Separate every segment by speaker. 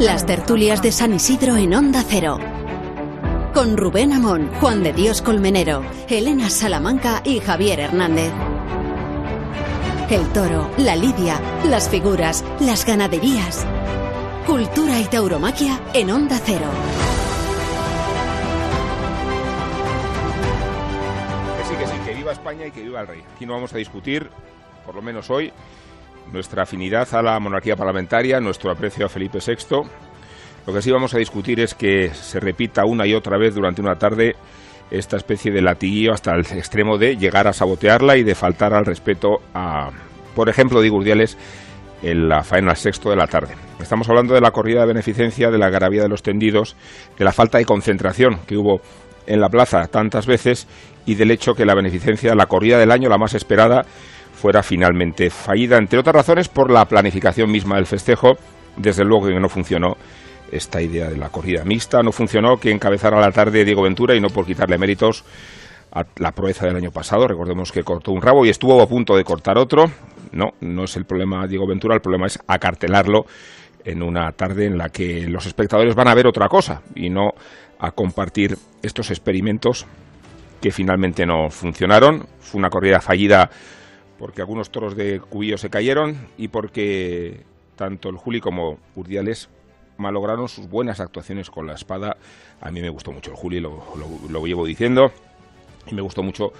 Speaker 1: Las tertulias de San Isidro en Onda Cero. Con Rubén Amón, Juan de Dios Colmenero, Elena Salamanca y Javier Hernández. El toro, la lidia, las figuras, las ganaderías. Cultura y tauromaquia en Onda Cero.
Speaker 2: Que sí, que sí, que viva España y que viva el rey. Aquí no vamos a discutir, por lo menos hoy, nuestra afinidad a la monarquía parlamentaria, nuestro aprecio a Felipe VI. Lo que sí vamos a discutir es que se repita una y otra vez durante una tarde esta especie de latiguillo hasta el extremo de llegar a sabotearla y de faltar al respeto a, por ejemplo, digo Urdiales, en la faena sexto de la tarde. Estamos hablando de la corrida de beneficencia, de la garabía de los tendidos, de la falta de concentración que hubo en la plaza tantas veces y del hecho que la beneficencia, la corrida del año, la más esperada, fuera finalmente fallida, entre otras razones por la planificación misma del festejo. Desde luego que no funcionó esta idea de la corrida mixta, no funcionó que encabezara la tarde Diego Ventura y no por quitarle méritos a la proeza del año pasado. Recordemos que cortó un rabo y estuvo a punto de cortar otro. No, no es el problema Diego Ventura, el problema es acartelarlo en una tarde en la que los espectadores van a ver otra cosa y no a compartir estos experimentos que finalmente no funcionaron. Fue una corrida fallida porque algunos toros de Cubillo se cayeron y porque tanto el Juli como Urdiales malograron sus buenas actuaciones con la espada. A mí me gustó mucho el Juli, lo, lo, llevo diciendo, y me gustó mucho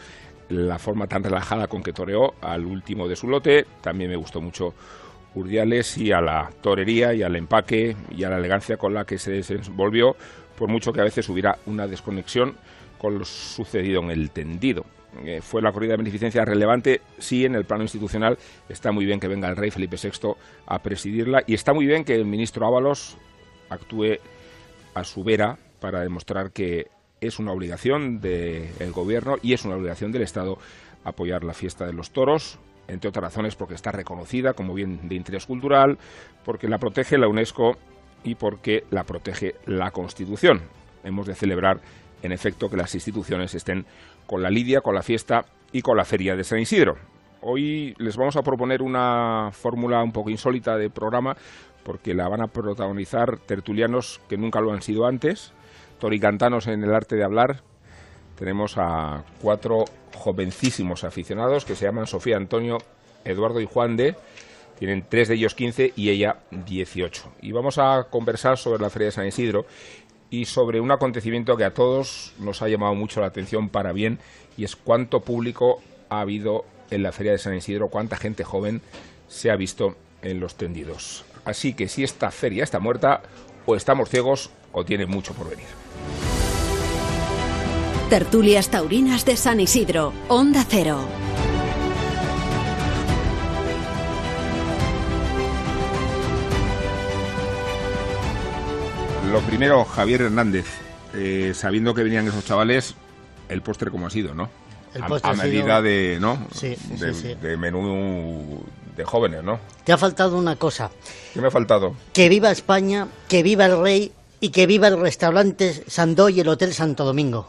Speaker 2: la forma tan relajada con que toreó al último de su lote. También me gustó mucho Urdiales y a la torería y al empaque y a la elegancia con la que se desenvolvió, por mucho que a veces hubiera una desconexión con lo sucedido en el tendido. Eh, fue la corrida de beneficencia relevante, sí, en el plano institucional. Está muy bien que venga el rey Felipe VI a presidirla y está muy bien que el ministro Ábalos actúe a su vera para demostrar que es una obligación del gobierno y es una obligación del Estado apoyar la fiesta de los toros, entre otras razones porque está reconocida como bien de interés cultural, porque la protege la UNESCO y porque la protege la Constitución. Hemos de celebrar, en efecto, que las instituciones estén con la lidia, con la fiesta y con la feria de San Isidro. Hoy les vamos a proponer una fórmula un poco insólita de programa porque la van a protagonizar tertulianos que nunca lo han sido antes, toricantanos en el arte de hablar. Tenemos a cuatro jovencísimos aficionados que se llaman Sofía Antonio, Eduardo y Juan de. Tienen tres de ellos 15 y ella 18. Y vamos a conversar sobre la Feria de San Isidro y sobre un acontecimiento que a todos nos ha llamado mucho la atención para bien y es cuánto público ha habido en la Feria de San Isidro, cuánta gente joven se ha visto en los tendidos. Así que si esta feria está muerta, o estamos ciegos o tiene mucho por venir.
Speaker 1: Tertulias Taurinas de San Isidro, Onda Cero.
Speaker 2: Lo primero, Javier Hernández, eh, sabiendo que venían esos chavales, el postre como ha sido, ¿no? a, medida de, ¿no?
Speaker 3: Sí,
Speaker 2: de menú de jóvenes, ¿no?
Speaker 3: Te ha faltado una cosa.
Speaker 2: ¿Qué me ha faltado?
Speaker 3: Que viva España, que viva el rey y que viva el restaurante Sandó y el Hotel Santo Domingo.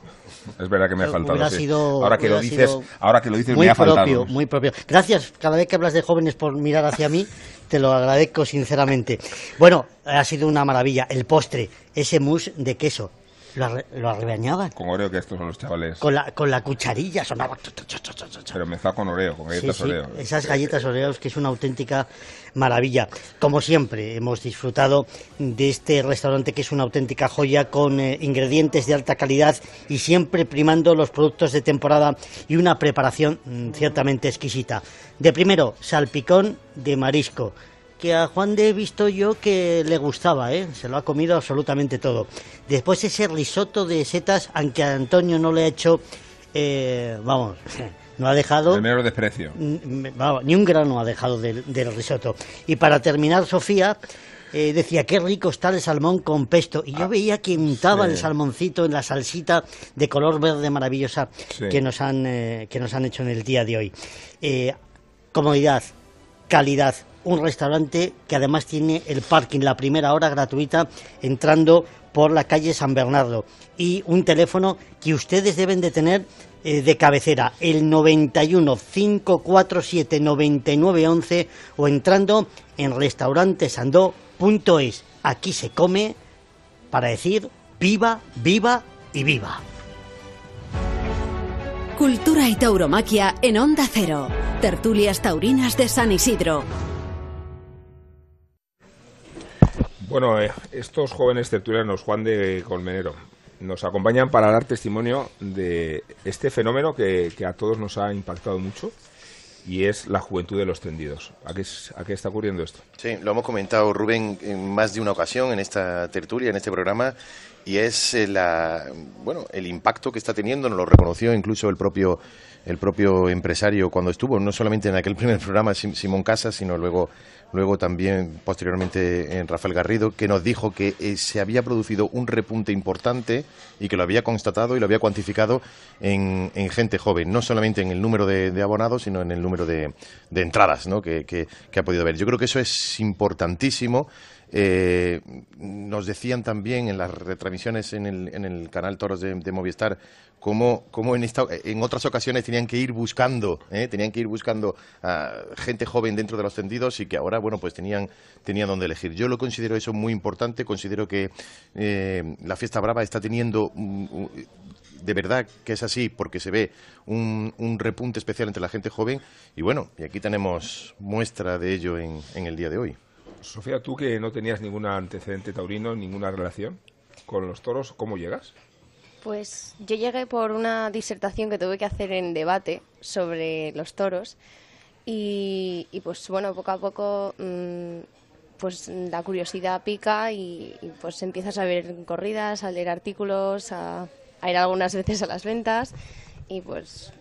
Speaker 2: Es verdad que me ha faltado.
Speaker 3: Sí. Sido,
Speaker 2: ahora que lo dices, ahora que lo dices
Speaker 3: muy
Speaker 2: me ha
Speaker 3: propio,
Speaker 2: faltado.
Speaker 3: Muy propio. Gracias cada vez que hablas de jóvenes por mirar hacia mí, te lo agradezco sinceramente. Bueno, ha sido una maravilla. El postre, ese mousse de queso, lo, arre, lo arrebañaban.
Speaker 2: Con Oreo, que estos son los chavales.
Speaker 3: Con la, con la cucharilla sonaba.
Speaker 2: Pero empezó con Oreo, con galletas
Speaker 3: Sí, sí,
Speaker 2: Oreo.
Speaker 3: Esas galletas Oreos que es una auténtica maravilla. Como siempre, hemos disfrutado de este restaurante que es una auténtica joya con eh, ingredientes de alta calidad y siempre primando los productos de temporada y una preparación mm, ciertamente exquisita. De primero, salpicón de marisco que a Juan de he visto yo que le gustaba, ¿eh? se lo ha comido absolutamente todo. Después ese risotto de setas, aunque a Antonio no le ha hecho, eh, vamos, no ha dejado...
Speaker 2: El menor desprecio.
Speaker 3: vamos, ni un grano ha dejado del, del risotto. Y para terminar, Sofía eh, decía, qué rico está el salmón con pesto. Y yo veía que untaba
Speaker 2: Ah, sí.
Speaker 3: el salmoncito en la salsita de color verde maravillosa
Speaker 2: Sí.
Speaker 3: que, nos han, eh, que nos han hecho en el día de hoy. Eh, comodidad, calidad. Un restaurante que además tiene el parking, la primera hora gratuita, entrando por la calle San Bernardo. Y un teléfono que ustedes deben de tener eh, de cabecera, el 91 547 9911 o entrando en restaurantesandó.com. punto es, aquí se come para decir viva, viva y viva.
Speaker 1: Cultura y tauromaquia en Onda Cero. Tertulias taurinas de San Isidro.
Speaker 2: Bueno, eh, estos jóvenes tertulianos, Juan de Colmenero, nos acompañan para dar testimonio de este fenómeno que, que a todos nos ha impactado mucho y es la juventud de los tendidos. ¿A qué, ¿A qué, está ocurriendo esto?
Speaker 4: Sí, lo hemos comentado Rubén en más de una ocasión en esta tertulia, en este programa, y es eh, la, bueno, el impacto que está teniendo, nos lo reconoció incluso el propio, el propio empresario cuando estuvo, no solamente en aquel primer programa Simón Casas, sino luego luego también posteriormente en Rafael Garrido, que nos dijo que eh, se había producido un repunte importante y que lo había constatado y lo había cuantificado en, gente joven, no solamente en el número de, abonados, sino en el número de, entradas ¿no? que, ha podido haber. Yo creo que eso es importantísimo. Eh, nos decían también en las retransmisiones en el, en el canal Toros de, de Movistar cómo, en, en otras ocasiones tenían que ir buscando, ¿eh? tenían que ir buscando a gente joven dentro de los tendidos y que ahora, bueno, pues tenían, tenían donde elegir. Yo lo considero eso muy importante, considero que eh, la fiesta brava está teniendo de verdad que es así, porque se ve un, repunte especial entre la gente joven. Y bueno, y aquí tenemos muestra de ello en, el día de hoy.
Speaker 2: Sofía, tú que no tenías ningún antecedente taurino, ninguna relación con los toros, ¿cómo llegas?
Speaker 5: Pues yo llegué por una disertación que tuve que hacer en debate sobre los toros y, pues bueno, poco a poco mm, pues la curiosidad pica y, pues empiezas a ver corridas, a leer artículos, a, ir algunas veces a las ventas y pues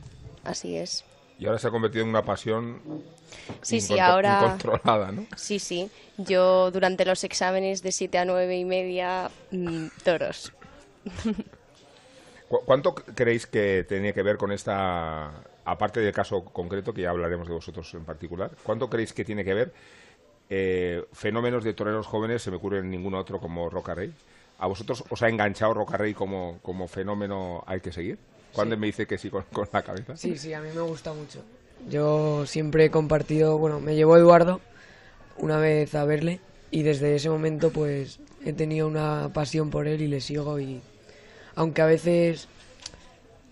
Speaker 5: así es.
Speaker 2: Y ahora se ha convertido en una pasión
Speaker 5: sí, sí, ahora...
Speaker 2: incontrolada, ¿no?
Speaker 5: Sí, sí. Yo durante los exámenes de 7 a nueve y media, mm, toros.
Speaker 2: ¿Cuánto creéis que tenía que ver con esta, aparte del caso concreto, que ya hablaremos de vosotros en particular, cuánto creéis que tiene que ver eh, fenómenos de toreros jóvenes, se me ocurre en ningún otro como Roca Rey? ¿A vosotros os ha enganchado Roca Rey como, como fenómeno hay que seguir? ¿Cuándo me dice que sí con, la cabeza?
Speaker 6: Sí, sí, a mí me gusta mucho. Yo siempre he compartido, bueno, me llevó Eduardo una vez a verle y desde ese momento pues he tenido una pasión por él y le sigo y aunque a veces,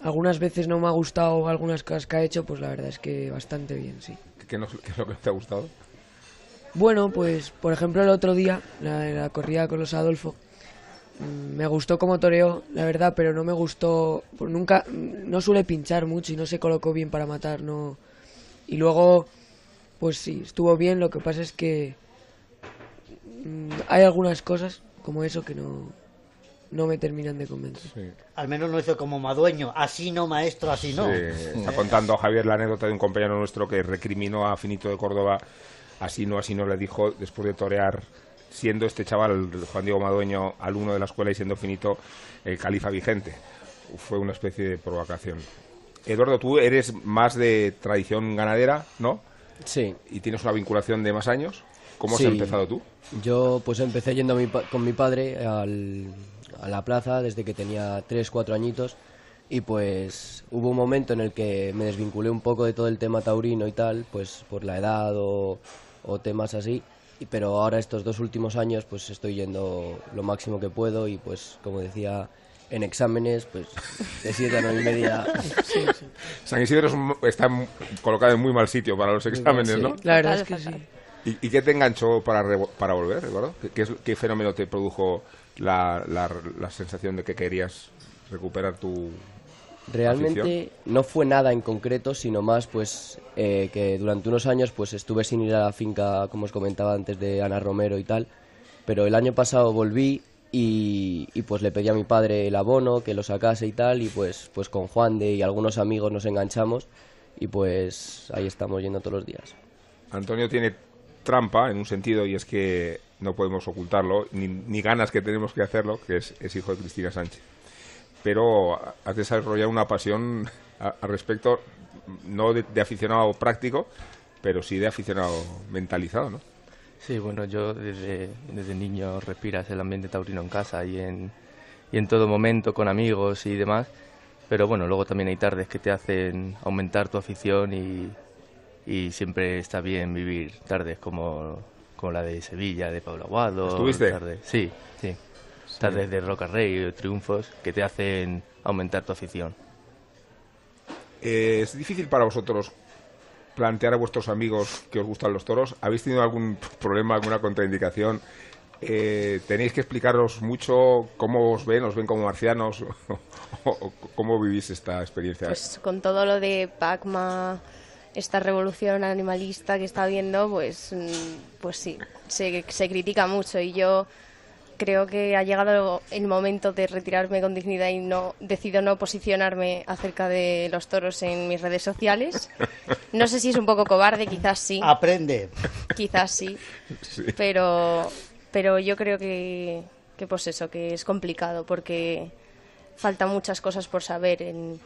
Speaker 6: algunas veces no me ha gustado algunas cosas que ha hecho, pues la verdad es que bastante bien, sí.
Speaker 2: ¿Qué, es lo que te ha gustado?
Speaker 6: Bueno, pues por ejemplo el otro día, la, la corrida con los Adolfo, mm, me gustó como toreó, la verdad, pero no me gustó, pues nunca, no suele pinchar mucho y no se colocó bien para matar, no. Y luego, pues sí, estuvo bien, lo que pasa es que mm, hay algunas cosas como eso que no, no me terminan de convencer.
Speaker 3: Al menos no hizo como Madueño, así no maestro, así no.
Speaker 2: está contando Javier la anécdota de un compañero nuestro que recriminó a Finito de Córdoba, así no, así no le dijo, después de torear, siendo este chaval, Juan Diego Madueño, alumno de la escuela y siendo Finito el califa vigente. Fue una especie de provocación. Eduardo, tú eres más de tradición ganadera, ¿no?
Speaker 7: Sí.
Speaker 2: ¿Y tienes una vinculación de más años? ¿Cómo has empezado tú?
Speaker 7: Yo pues empecé yendo con mi padre al, a la plaza desde que tenía 3, 4 añitos y pues hubo un momento en el que me desvinculé un poco de todo el tema taurino y tal, pues por la edad o, temas así, y, pero ahora estos dos últimos años pues estoy yendo lo máximo que puedo y pues como decía en exámenes, pues de 7 a 9 y media.
Speaker 2: San Isidro está colocado en muy mal sitio para los exámenes, ¿no?
Speaker 6: La verdad es que sí.
Speaker 2: ¿Y, qué te enganchó para, para volver, Eduardo? ¿Qué, ¿Qué fenómeno te produjo la, la, sensación de que querías recuperar tu
Speaker 7: Realmente no fue nada en concreto, sino más pues eh, que durante unos años pues estuve sin ir a la finca, como os comentaba antes, de Ana Romero y tal, pero el año pasado volví y, pues le pedí a mi padre el abono, que lo sacase y tal, y pues, pues con Juan de y algunos amigos nos enganchamos y pues ahí estamos yendo todos los días.
Speaker 2: Antonio tiene trampa en un sentido y es que no podemos ocultarlo, ni, ganas que tenemos que hacerlo, que es, hijo de Cristina Sánchez. Pero has desarrollado una pasión al respecto, no de, aficionado práctico, pero sí de aficionado mentalizado, ¿no?
Speaker 8: Sí, bueno, yo desde, desde niño respiras el ambiente taurino en casa y en, y en todo momento con amigos y demás, pero bueno, luego también hay tardes que te hacen aumentar tu afición y, y siempre está bien vivir tardes como como la de Sevilla, de Pablo Aguado.
Speaker 2: ¿Estuviste?
Speaker 8: tardes- sí, sí. Tardes de Roca Rey, triunfos, que te hacen aumentar tu afición.
Speaker 2: Eh, ¿Es difícil para vosotros plantear a vuestros amigos que os gustan los toros? ¿Habéis tenido algún problema, alguna contraindicación? Eh, ¿Tenéis que explicaros mucho cómo os ven? ¿Os ven como marcianos? ¿O, o cómo vivís esta experiencia?
Speaker 5: Pues con todo lo de Pacma, esta revolución animalista que está habiendo, pues, mm, pues sí, se, se critica mucho y yo creo que ha llegado el momento de retirarme con dignidad y no decido no posicionarme acerca de los toros en mis redes sociales. No sé si es un poco cobarde, quizás sí,
Speaker 3: Aprende.
Speaker 5: quizás sí,
Speaker 2: Sí.
Speaker 5: pero pero yo creo que, que pues eso que es complicado porque faltan muchas cosas por saber en,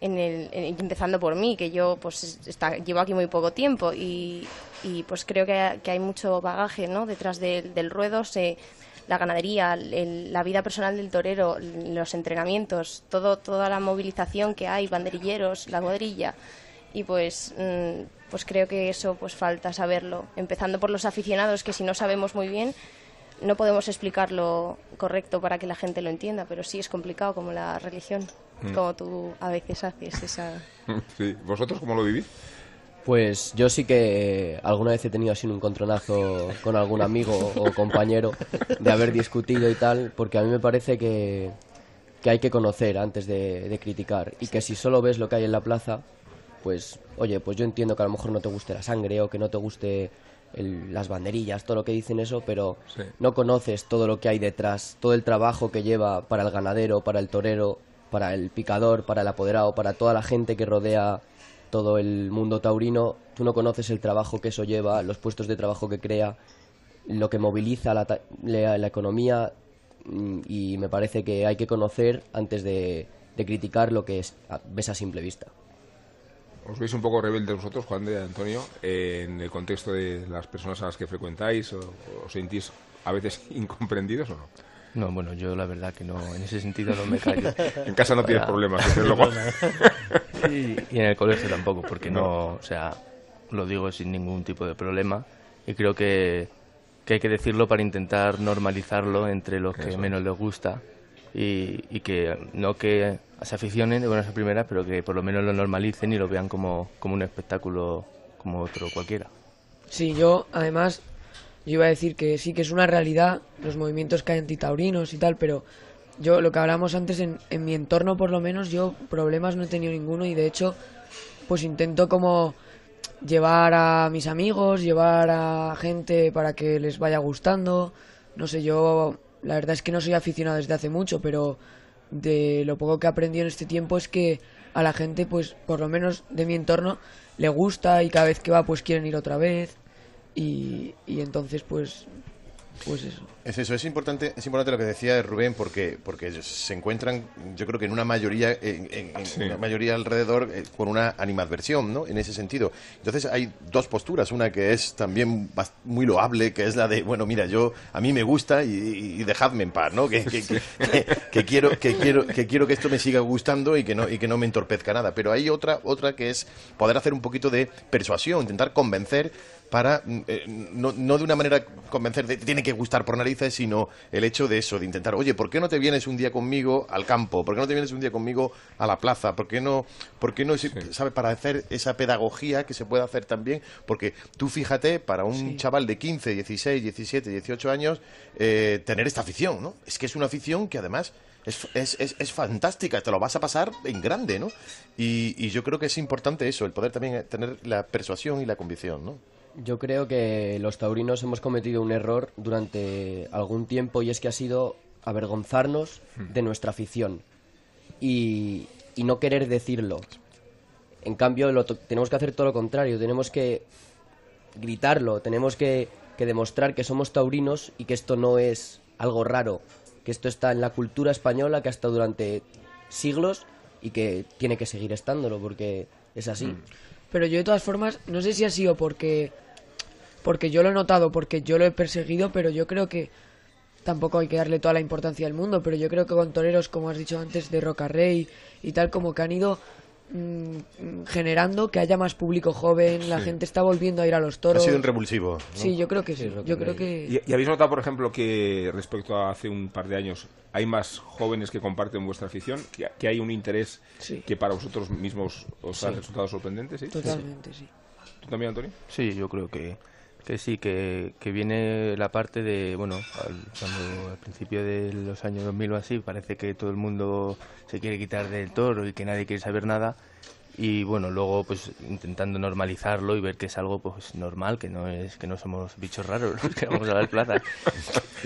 Speaker 5: en el, en- empezando por mí que yo pues está, llevo aquí muy poco tiempo y, y, pues creo que, hay- que hay mucho bagaje ¿no? detrás del- del ruedo se, la ganadería el- la vida personal del torero los entrenamientos todo toda la movilización que hay banderilleros la cuadrilla y pues mm, pues creo que eso pues falta saberlo empezando por los aficionados que si no sabemos muy bien no podemos explicarlo correcto para que la gente lo entienda pero sí es complicado como la religión como tú a veces haces esa
Speaker 2: Sí. ¿Vosotros cómo lo vivís?
Speaker 7: Pues yo sí que alguna vez he tenido así un encontronazo con algún amigo o compañero de haber discutido y tal, porque a mí me parece que, que hay que conocer antes de, de criticar y que si solo ves lo que hay en la plaza, pues oye, pues yo entiendo que a lo mejor no te guste la sangre o que no te guste el- las banderillas, todo lo que dicen eso, pero
Speaker 2: Sí.
Speaker 7: no conoces todo lo que hay detrás, todo el trabajo que lleva para el ganadero, para el torero, para el picador, para el apoderado, para toda la gente que rodea todo el mundo taurino, tú no conoces el trabajo que eso lleva, los puestos de trabajo que crea, lo que moviliza la, la- la economía mm, y me parece que hay que conocer antes de, criticar lo que es, ves a simple vista.
Speaker 2: ¿Os veis un poco rebeldes vosotros, Juan de Antonio, en el contexto de las personas a las que frecuentáis? ¿O os sentís a veces incomprendidos o no?
Speaker 8: No, bueno, yo la verdad que no, en ese sentido no me callo.
Speaker 2: En casa no tienes
Speaker 8: Ya.
Speaker 2: problemas, luego.
Speaker 8: Y, y en el colegio tampoco, porque no, o sea, lo digo sin ningún tipo de problema y creo que, que hay que decirlo para intentar normalizarlo entre los que
Speaker 2: Eso
Speaker 8: menos les gusta y, y que no que se aficionen de buenas a primeras, pero que por lo menos lo normalicen y lo vean como, como un espectáculo como otro cualquiera.
Speaker 6: Sí, yo además yo iba a decir que sí que es una realidad los movimientos que hay antitaurinos y tal, pero yo lo que hablamos antes en, en mi entorno por lo menos yo problemas no he tenido ninguno y de hecho pues intento como llevar a mis amigos, llevar a gente para que les vaya gustando. No sé, yo la verdad es que no soy aficionado desde hace mucho, pero de lo poco que he aprendido en este tiempo es que a la gente, pues por lo menos de mi entorno, le gusta y cada vez que va pues quieren ir otra vez y, y entonces pues pues eso.
Speaker 4: Es eso, es importante, es importante lo que decía Rubén porque porque ellos se encuentran, yo creo que en una mayoría, en, en- en
Speaker 2: Sí.
Speaker 4: una mayoría alrededor eh, con una animadversión, ¿no? En ese sentido. Entonces hay dos posturas, una que es también muy loable, que es la de, bueno, mira, yo a mí me gusta y, y- dejadme en paz, ¿no? Que, que- que- que- que quiero que quiero que quiero que esto me siga gustando y que no y que no me entorpezca nada. Pero hay otra otra que es poder hacer un poquito de persuasión, intentar convencer para mm, eh, no, no de una manera convencer de tiene que gustar por sino el hecho de eso, de intentar, oye, ¿por qué no te vienes un día conmigo al campo? ¿Por qué no te vienes un día conmigo a la plaza? ¿Por qué no, por qué no sabe, para hacer esa pedagogía que se puede hacer también? Porque tú fíjate, para un chaval de 15, 16, 17, 18 años, eh, tener esta afición, ¿no? Es que es una afición que además es, es, es, es fantástica, te lo vas a pasar en grande, ¿no? Y, y yo creo que es importante eso, el poder también tener la persuasión y la convicción, ¿no?
Speaker 7: Yo creo que los taurinos hemos cometido un error durante algún tiempo y es que ha sido avergonzarnos de nuestra afición y, y no querer decirlo. En cambio, lo to- tenemos que hacer todo lo contrario, tenemos que gritarlo, tenemos que, que demostrar que somos taurinos y que esto no es algo raro, que esto está en la cultura española, que ha estado durante siglos y que tiene que seguir estándolo porque es así.
Speaker 6: Pero yo de todas formas, no sé si ha sido porque porque yo lo he notado, porque yo lo he perseguido, pero yo creo que tampoco hay que darle toda la importancia del mundo, pero yo creo que con toreros, como has dicho antes, de Roca Rey y tal, como que han ido mm, generando que haya más público joven, la gente está volviendo a ir a los toros.
Speaker 4: Ha sido un revulsivo. ¿no?
Speaker 6: Sí, yo creo que sí. Yo creo que
Speaker 2: ¿Y, y habéis notado, por ejemplo, que respecto a hace un par de años hay más jóvenes que comparten vuestra afición? ¿Que, que hay un interés
Speaker 6: Sí.
Speaker 2: que para vosotros mismos os ha resultado sorprendente? ¿sí?
Speaker 6: totalmente sí.
Speaker 2: ¿Tú también, Antonio?
Speaker 8: Sí, yo creo que, que sí, que, que viene la parte de, bueno, al, cuando al principio de los años 2000 o así, parece que todo el mundo se quiere quitar del toro y que nadie quiere saber nada. Y bueno, luego pues intentando normalizarlo y ver que es algo pues normal, que no es que no somos bichos raros los que vamos a las plazas.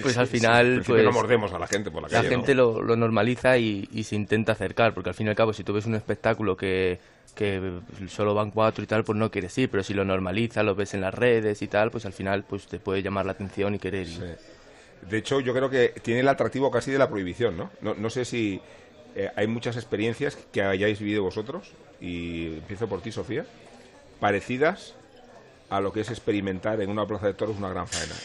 Speaker 8: Pues al final pues
Speaker 2: no mordemos a la gente por la
Speaker 8: la
Speaker 2: calle, ¿no?
Speaker 8: gente lo, lo normaliza y, y se intenta acercar, porque al fin y al cabo, si tú ves un espectáculo que, que solo van cuatro y tal, pues no quieres ir, pero si lo normaliza, lo ves en las redes y tal, pues al final pues te puede llamar la atención y querer ir.
Speaker 2: De hecho, yo creo que tiene el atractivo casi de la prohibición, ¿no? No, no sé si eh, hay muchas experiencias que hayáis vivido vosotros, y empiezo por ti, Sofía, parecidas a lo que es experimentar en una plaza de toros una gran faena.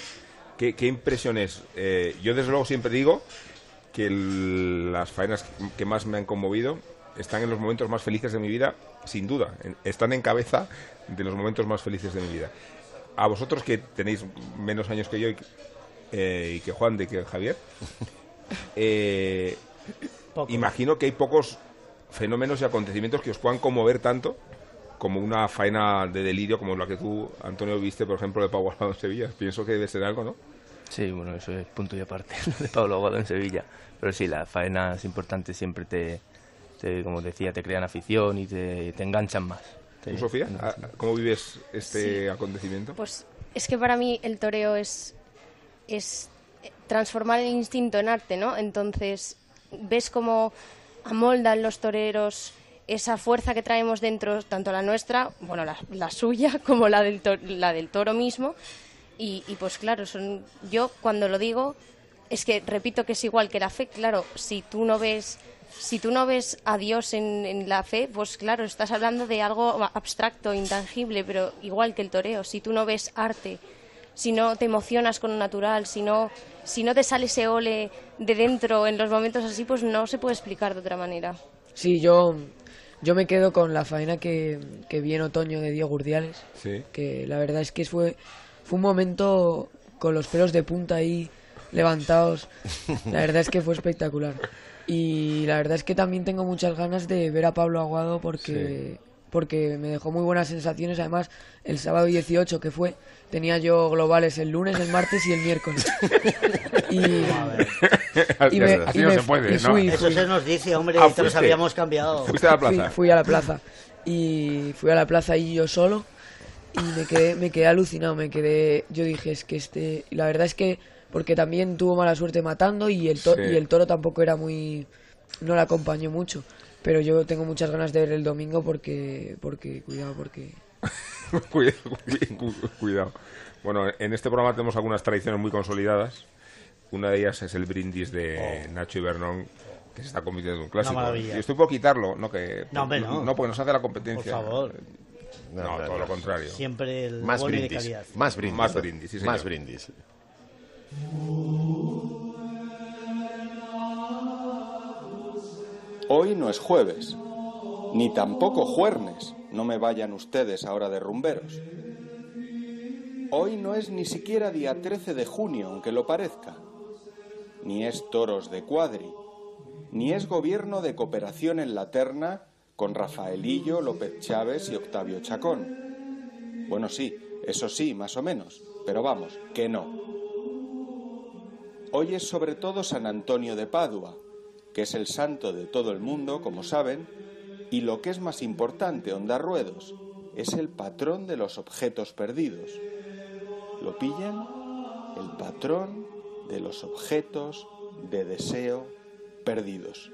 Speaker 2: ¿Qué, qué impresiones? Eh, yo, desde luego, siempre digo que las faenas que más me han conmovido están en los momentos más felices de mi vida, sin duda. Están en cabeza de los momentos más felices de mi vida. A vosotros que tenéis menos años que yo y, eh, y que Juan de que Javier, eh, imagino que hay pocos fenómenos y acontecimientos que os puedan conmover tanto como una faena de delirio como la que tú, Antonio, viste, por ejemplo, de Pau Aguado en Sevilla. Pienso que debe ser algo, ¿no?
Speaker 8: Sí, bueno, eso es punto y aparte lo de Pablo Aguado en Sevilla. Pero sí, las faenas importantes siempre te, te, como decía, te crean afición y te, te enganchan más. Te-
Speaker 2: ¿Tú, Sofía? ¿a- ¿Cómo vives este
Speaker 5: Sí.
Speaker 2: acontecimiento?
Speaker 5: Pues es que para mí el toreo es, es transformar el instinto en arte, ¿no? Entonces, ves cómo amoldan los toreros esa fuerza que traemos dentro, tanto la nuestra, bueno, la, la suya, como la del, to- la del toro mismo. Y, y, pues claro, son, yo cuando lo digo, es que repito que es igual que la fe, claro, si tú no ves... Si tú no ves a Dios en, en la fe, pues claro, estás hablando de algo abstracto, intangible, pero igual que el toreo. Si tú no ves arte, si no te emocionas con lo natural, si no, si no te sale ese ole de dentro en los momentos así, pues no se puede explicar de otra manera.
Speaker 6: Sí, yo, yo me quedo con la faena que, que vi en otoño de Diego Gurdiales,
Speaker 2: Sí.
Speaker 6: que la verdad es que fue, fue un momento con los pelos de punta ahí levantados. La verdad es que fue espectacular. Y la verdad es que también tengo muchas ganas de ver a Pablo Aguado porque, porque me dejó muy buenas sensaciones. Además, el sábado 18 que fue, tenía yo globales el lunes, el martes y el miércoles. Y, y me-
Speaker 2: Así
Speaker 6: y
Speaker 2: no
Speaker 6: me-
Speaker 2: se puede,
Speaker 6: y
Speaker 2: ¿no?
Speaker 6: fui,
Speaker 3: Eso
Speaker 6: fui.
Speaker 3: se nos dice, hombre,
Speaker 2: Ah, fuiste.
Speaker 3: habíamos cambiado.
Speaker 2: ¿Fuiste a la
Speaker 6: Fui,
Speaker 2: plaza?
Speaker 6: fui a la plaza y fui a la plaza y yo solo y me quedé, me quedé alucinado, me quedé, yo dije es que este, la verdad es que porque también tuvo mala suerte matando y el toro,
Speaker 2: Sí.
Speaker 6: y el toro tampoco era muy, no le acompañó mucho, pero yo tengo muchas ganas de ver el domingo porque, porque cuidado porque
Speaker 2: cuidado, cu- cuidado. Bueno, en este programa tenemos algunas tradiciones muy consolidadas. Una de ellas es el brindis de Nacho y Bernón, que se está convirtiendo en un clásico.
Speaker 3: maravilla.
Speaker 2: Y estoy por quitarlo, no que
Speaker 3: No, hombre, no.
Speaker 2: porque nos hace la competencia.
Speaker 3: Por favor.
Speaker 2: No,
Speaker 4: No, no,
Speaker 2: todo
Speaker 4: no.
Speaker 2: lo contrario.
Speaker 3: Siempre el
Speaker 4: Más
Speaker 3: de
Speaker 4: brindis.
Speaker 3: calidad.
Speaker 4: Más brindis.
Speaker 2: Más brindis, sí, señor.
Speaker 4: Más brindis.
Speaker 9: Hoy no es jueves, ni tampoco juernes, no me vayan ustedes ahora de rumberos. Hoy no es ni siquiera día 13 de junio, aunque lo parezca, ni es toros de cuadri, ni es gobierno de cooperación en la terna con Rafaelillo, López Chávez y Octavio Chacón. Bueno, sí, eso sí, más o menos, pero vamos, que no. Hoy es sobre todo San Antonio de Padua, que es el santo de todo el mundo, como saben, y lo que es más importante, Onda Ruedos, es el patrón de los objetos perdidos. ¿Lo pillan? El patrón de los objetos de deseo perdidos.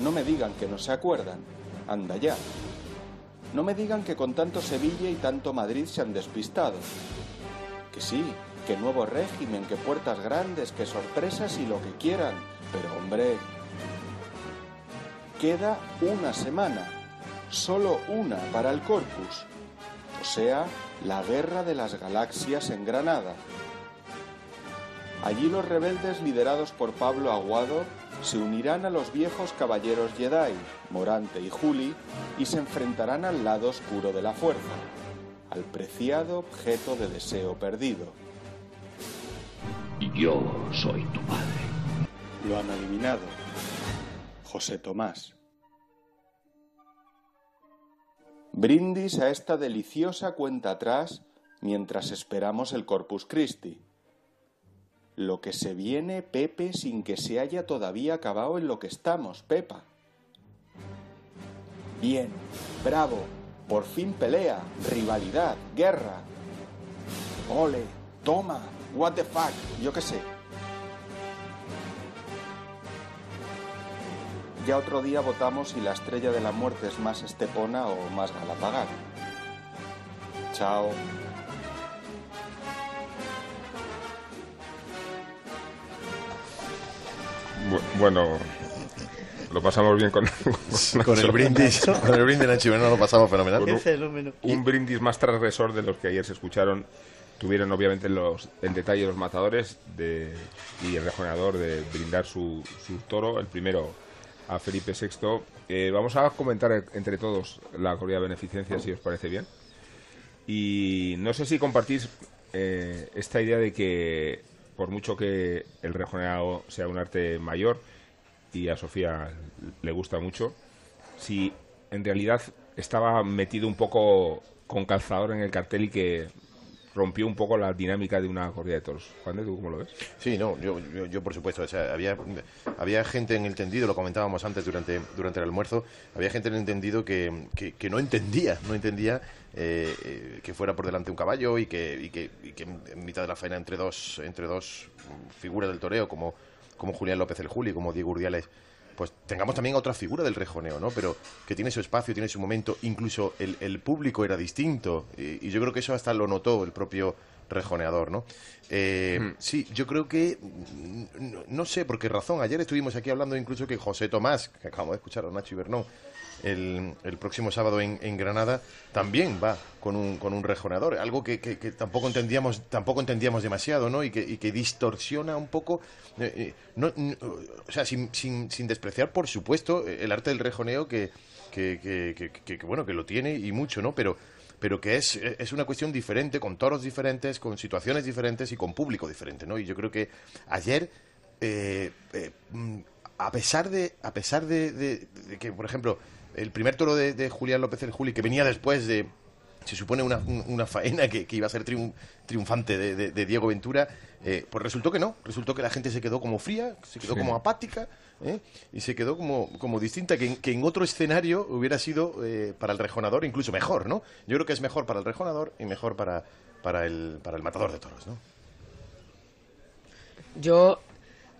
Speaker 9: No me digan que no se acuerdan. Anda ya. No me digan que con tanto Sevilla y tanto Madrid se han despistado. Que sí, que nuevo régimen, que puertas grandes, que sorpresas y lo que quieran. Pero hombre, queda una semana, solo una para el corpus. O sea, la guerra de las galaxias en Granada. Allí los rebeldes liderados por Pablo Aguado se unirán a los viejos caballeros Jedi, Morante y Juli, y se enfrentarán al lado oscuro de la fuerza, al preciado objeto de deseo perdido.
Speaker 10: Yo soy tu padre.
Speaker 9: Lo han adivinado. José Tomás. Brindis a esta deliciosa cuenta atrás mientras esperamos el Corpus Christi. Lo que se viene, Pepe, sin que se haya todavía acabado en lo que estamos, Pepa. Bien, bravo, por fin pelea, rivalidad, guerra. Ole, toma, what the fuck, yo qué sé. Ya otro día votamos si la estrella de la muerte es más estepona o más galapagar. Chao.
Speaker 2: Bueno, lo pasamos bien con,
Speaker 4: con, el brindis. con el brindis Nacho no lo pasamos fenomenal.
Speaker 3: Fenómeno.
Speaker 2: Un brindis más transgresor de los que ayer se escucharon. Tuvieron obviamente los, en detalle los matadores de, y el rejoneador de brindar su, su toro, el primero a Felipe VI. Eh, vamos a comentar entre todos la corrida de beneficencia, si os parece bien. Y no sé si compartís eh, esta idea de que por mucho que el rejoneado sea un arte mayor y a Sofía le gusta mucho, si en realidad estaba metido un poco con calzador en el cartel y que rompió un poco la dinámica de una corrida de toros. Juan, ¿tú cómo lo ves?
Speaker 4: Sí, no, yo, yo, yo por supuesto. O sea, había, había gente en el tendido, lo comentábamos antes durante, durante el almuerzo, había gente en el tendido que, que, no entendía, no entendía eh, que fuera por delante un caballo y que, que en mitad de la faena entre dos, entre dos figuras del toreo, como, como Julián López el Juli, como Diego Urdiales, pues tengamos también otra figura del rejoneo, ¿no? Pero que tiene su espacio, tiene su momento, incluso el, el público era distinto y, y, yo creo que eso hasta lo notó el propio rejoneador, ¿no? Eh, hmm. Sí, yo creo que, no, no, sé por qué razón, ayer estuvimos aquí hablando incluso que José Tomás, que acabamos de escuchar a Nacho Ibernón, el, próximo sábado en, en, Granada también va con un, con un rejoneador, algo que, que, que, tampoco entendíamos tampoco entendíamos demasiado, ¿no? Y que, que distorsiona un poco, eh, no, o sea, sin, sin, sin, despreciar, por supuesto, el arte del rejoneo que, que, bueno, que lo tiene y mucho, ¿no? Pero pero que es, es una cuestión diferente, con toros diferentes, con situaciones diferentes y con público diferente, ¿no? Y yo creo que ayer, eh, eh, a pesar de, a pesar de, de que, por ejemplo, el primer toro de, de, Julián López el Juli, que venía después de, se supone, una, una faena que, que, iba a ser triun, triunfante de, de Diego Ventura, eh, pues resultó que no, resultó que la gente se quedó como fría, se quedó sí. como apática ¿eh? y se quedó como, como distinta, que, que, en otro escenario hubiera sido eh, para el rejonador incluso mejor, ¿no? Yo creo que es mejor para el rejonador y mejor para, para, el, para el matador de toros, ¿no?
Speaker 6: Yo,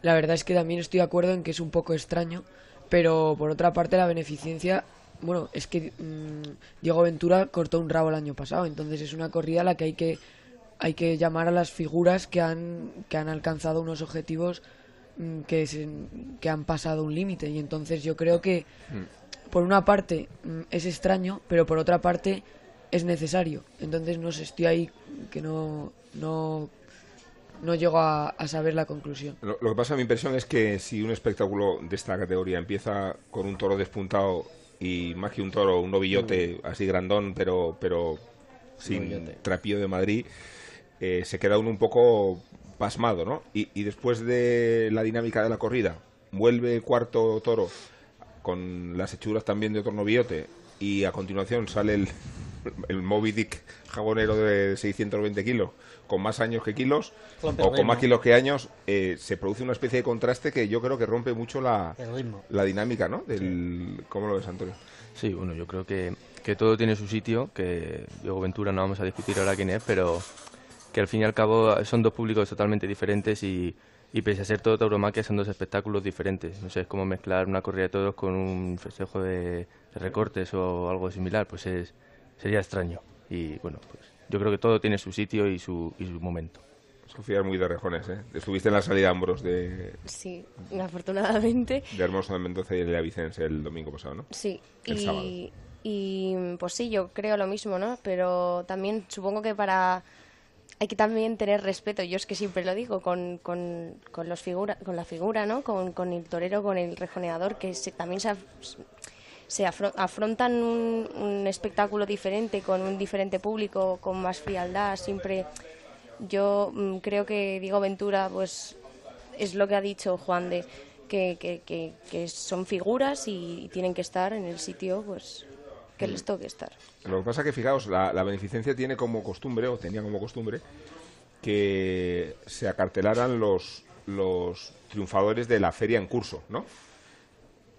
Speaker 6: la verdad es que también estoy de acuerdo en que es un poco extraño pero por otra parte la beneficencia bueno es que mmm, Diego Ventura cortó un rabo el año pasado. Entonces es una corrida a la que hay que hay que llamar a las figuras que han que han alcanzado unos objetivos mmm, que se, que han pasado un límite. Y entonces yo creo que mm. por una parte mmm, es extraño pero por otra parte es necesario. Entonces no sé estoy ahí que no no no llego a, a saber la conclusión.
Speaker 2: Lo, lo, que pasa, mi impresión es que si un espectáculo de esta categoría empieza con un toro despuntado y más que un toro, un novillote mm. así grandón, pero, pero sin novillote. trapío de Madrid, eh, se queda uno un poco pasmado, ¿no? Y, y después de la dinámica de la corrida, vuelve el cuarto toro con las hechuras también de otro novillote y a continuación sale el, el Moby Dick jabonero de 620 kilos con más años que kilos o con más kilos que años, eh, se produce una especie de contraste que yo creo que rompe mucho la, la dinámica, ¿no? Del, sí. ¿Cómo lo ves, Antonio?
Speaker 8: Sí, bueno, yo creo que, que todo tiene su sitio, que Diego Ventura no vamos a discutir ahora quién es, pero que al fin y al cabo son dos públicos totalmente diferentes y, y pese a ser todo tauromaquia son dos espectáculos diferentes. No sé, es como mezclar una corrida de todos con un festejo de, de recortes o algo similar, pues es, sería extraño. Y bueno, pues yo creo que todo tiene su sitio y su, y su momento.
Speaker 2: Sofía es muy de rejones, ¿eh? Estuviste en la salida Ambros de...
Speaker 5: Sí, afortunadamente.
Speaker 2: De Hermoso de Mendoza y de la Vicens el domingo pasado, ¿no?
Speaker 5: Sí.
Speaker 2: El
Speaker 5: y,
Speaker 2: sábado.
Speaker 5: y pues sí, yo creo lo mismo, ¿no? Pero también supongo que para hay que también tener respeto, yo es que siempre lo digo, con, con, con los figura, con la figura, ¿no? Con, con el torero, con el rejoneador, que se, también se, se afrontan un, un, espectáculo diferente, con un diferente público, con más frialdad, siempre... Yo mm, creo que Diego Ventura, pues, es lo que ha dicho Juan de... Que, que, que, que son figuras y, y tienen que estar en el sitio, pues, que les toque estar.
Speaker 2: Lo que pasa es que, fijaos, la, la, beneficencia tiene como costumbre, o tenía como costumbre, que se acartelaran los, los triunfadores de la feria en curso, ¿no?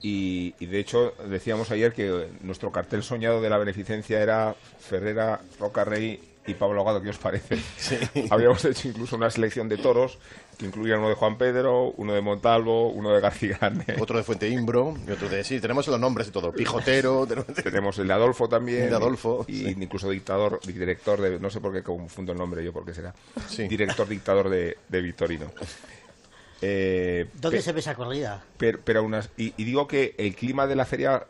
Speaker 2: Y, y, de hecho decíamos ayer que nuestro cartel soñado de la beneficencia era Ferrera, Roca Rey y Pablo Gado, ¿qué os parece?
Speaker 4: Sí.
Speaker 2: Habíamos hecho incluso una selección de toros que incluía uno de Juan Pedro, uno de Montalvo, uno de García Grande.
Speaker 4: Otro de Fuente Imbro y otro de... Sí, tenemos los nombres y todo. Pijotero...
Speaker 2: tenemos el de Adolfo también.
Speaker 4: El de Adolfo.
Speaker 2: Y sí. incluso dictador, director de... No sé por qué confundo el nombre yo, por qué será. Sí. Director dictador de, de Victorino.
Speaker 3: Eh, ¿Dónde se ve esa corrida?
Speaker 2: Pero, pero unas, y, y, digo que el clima de la feria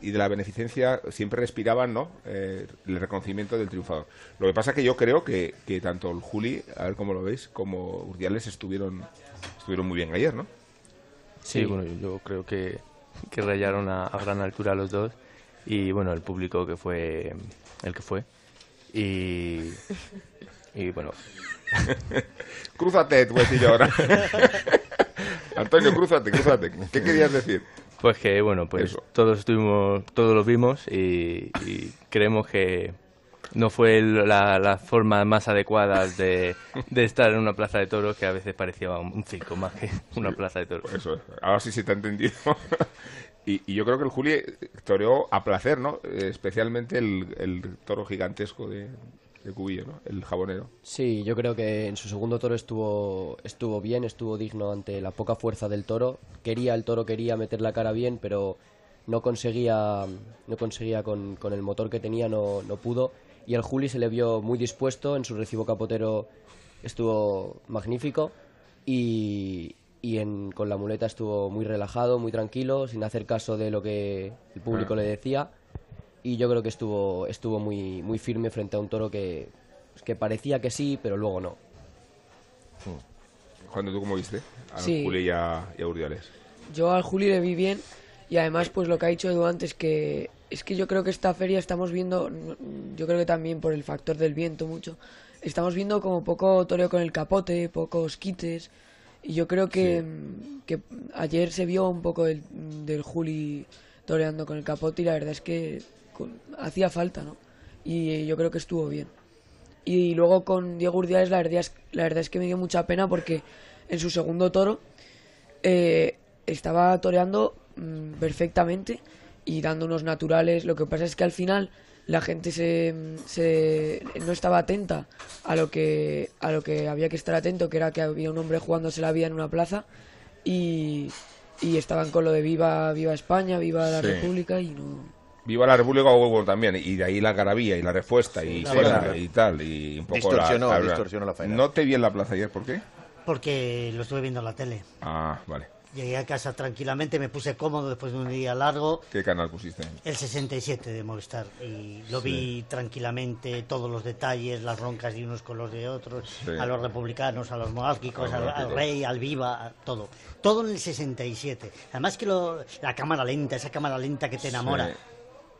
Speaker 2: y de la beneficencia siempre respiraban ¿no? Eh, el reconocimiento del triunfador. Lo que pasa que yo creo que, que tanto el Juli, a ver cómo lo veis, como Urdiales estuvieron, estuvieron muy bien ayer, ¿no?
Speaker 8: Sí, sí. bueno, yo, yo, creo que, que rayaron a, a, gran altura los dos y bueno, el público que fue el que fue. Y, y bueno,
Speaker 2: crúzate, te voy a decir yo ahora. Antonio, crúzate, crúzate. ¿Qué querías decir?
Speaker 8: Pues que, bueno, pues Eso. todos estuvimos, todos lo vimos y, y creemos que no fue la, la, forma más adecuada de, de, estar en una plaza de toros que a veces parecía un circo más que una plaza de toros.
Speaker 2: Eso, ahora sí se te ha entendido. y, y, yo creo que el Juli toreó a placer, ¿no? Especialmente el, el toro gigantesco de, de Cubillo, ¿no? El jabonero.
Speaker 7: Sí, yo creo que en su segundo toro estuvo, estuvo bien, estuvo digno ante la poca fuerza del toro. Quería, el toro quería meter la cara bien, pero no conseguía, no conseguía con, con el motor que tenía, no, no pudo. Y el Juli se le vio muy dispuesto, en su recibo capotero estuvo magnífico y, y en, con la muleta estuvo muy relajado, muy tranquilo, sin hacer caso de lo que el público ah. le decía y yo creo que estuvo, estuvo muy, muy firme frente a un toro que, que parecía que sí, pero luego no.
Speaker 2: Hmm. Juan, ¿tú cómo viste? A
Speaker 6: sí.
Speaker 2: Juli y a, y a Urdiales.
Speaker 6: Yo al Juli le vi bien y además pues lo que ha dicho Edu antes que es que yo creo que esta feria estamos viendo, yo creo que también por el factor del viento mucho, estamos viendo como poco toreo con el capote, pocos quites y yo creo que, sí. que ayer se vio un poco el, del Juli toreando con el capote y la verdad es que hacía falta, ¿no? Y yo creo que estuvo bien. Y luego con Diego Urdiales la verdad es, la verdad es que me dio mucha pena porque en su segundo toro eh, estaba toreando mmm, perfectamente y dando unos naturales. Lo que pasa es que al final la gente se, se, no estaba atenta a lo que a lo que había que estar atento, que era que había un hombre jugándose la vida en una plaza y, y estaban con lo de viva viva España, viva la sí. República y no
Speaker 2: Viva la República o también, y de ahí la garabía y la respuesta y, fuera, y tal, y un poco
Speaker 4: distorsionó,
Speaker 2: la,
Speaker 4: la, distorsionó la faena.
Speaker 2: ¿No te vi en la plaza ayer? ¿Por qué?
Speaker 3: Porque lo estuve viendo en la tele.
Speaker 2: Ah, vale.
Speaker 3: Llegué a casa tranquilamente, me puse cómodo después de un día largo.
Speaker 2: ¿Qué canal pusiste?
Speaker 3: El 67 de Movistar. Y lo sí. vi tranquilamente, todos los detalles, las roncas de unos con los de otros, sí. a los republicanos, a los monárquicos, al, al, rey, al viva, todo. Todo en el 67. Además que lo, la cámara lenta, esa cámara lenta que te enamora. Sí.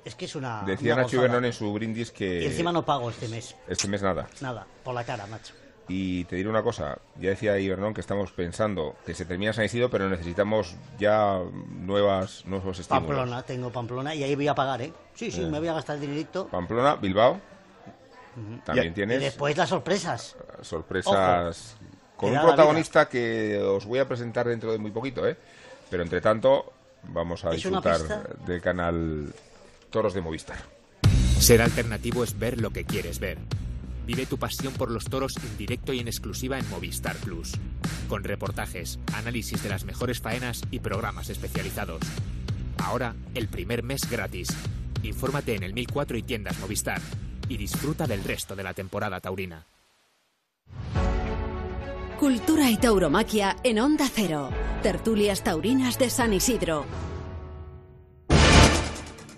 Speaker 3: Es que es una.
Speaker 2: Decía
Speaker 3: una
Speaker 2: Nacho Bernón en su brindis que.
Speaker 3: Y encima no pago este mes.
Speaker 2: Este mes nada.
Speaker 3: Nada, por la cara, macho.
Speaker 2: Y te diré una cosa, ya decía Ibernón que estamos pensando que se termina San Isidro, pero necesitamos ya nuevas, nuevos estímulos.
Speaker 3: Pamplona, tengo Pamplona y ahí voy a pagar, ¿eh? Sí, sí, eh. me voy a gastar el dinerito.
Speaker 2: Pamplona, Bilbao. Uh -huh. También
Speaker 3: y,
Speaker 2: tienes.
Speaker 3: Y después las sorpresas.
Speaker 2: Sorpresas. Ojo. Con un protagonista que os voy a presentar dentro de muy poquito, ¿eh? Pero entre tanto, vamos a disfrutar del canal Toros de Movistar.
Speaker 11: Ser alternativo es ver lo que quieres ver. Vive tu pasión por los toros en directo y en exclusiva en Movistar Plus. Con reportajes, análisis de las mejores faenas y programas especializados. Ahora, el primer mes gratis. Infórmate en el 1004 y tiendas Movistar. Y disfruta del resto de la temporada taurina.
Speaker 1: Cultura y tauromaquia en Onda Cero. Tertulias taurinas de San Isidro.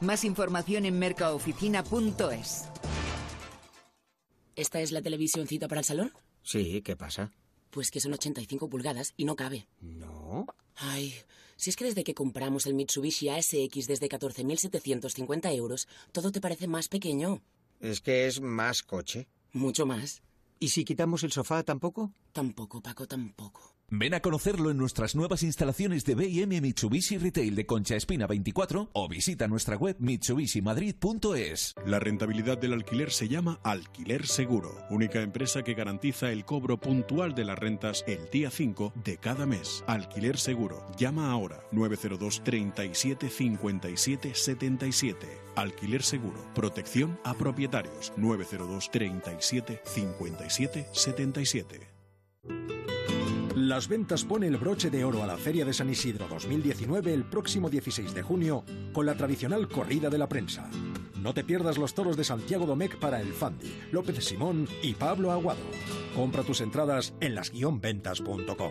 Speaker 12: Más información en mercaoficina.es.
Speaker 13: ¿Esta es la televisioncita para el salón?
Speaker 14: Sí, ¿qué pasa?
Speaker 13: Pues que son 85 pulgadas y no cabe.
Speaker 14: No.
Speaker 13: Ay, si es que desde que compramos el Mitsubishi ASX desde 14.750 euros, todo te parece más pequeño.
Speaker 14: Es que es más coche.
Speaker 13: Mucho más.
Speaker 14: ¿Y si quitamos el sofá tampoco?
Speaker 13: Tampoco, Paco, tampoco.
Speaker 15: Ven a conocerlo en nuestras nuevas instalaciones de BM Mitsubishi Retail de Concha Espina 24 o visita nuestra web mitsubishimadrid.es.
Speaker 16: La rentabilidad del alquiler se llama Alquiler Seguro, única empresa que garantiza el cobro puntual de las rentas el día 5 de cada mes. Alquiler Seguro. Llama ahora 902 37 57 77. Alquiler Seguro. Protección a propietarios 902 37 57 77.
Speaker 17: Las Ventas pone el broche de oro a la Feria de San Isidro 2019 el próximo 16 de junio con la tradicional corrida de la prensa. No te pierdas los toros de Santiago Domecq para el Fandi, López Simón y Pablo Aguado. Compra tus entradas en las-ventas.com.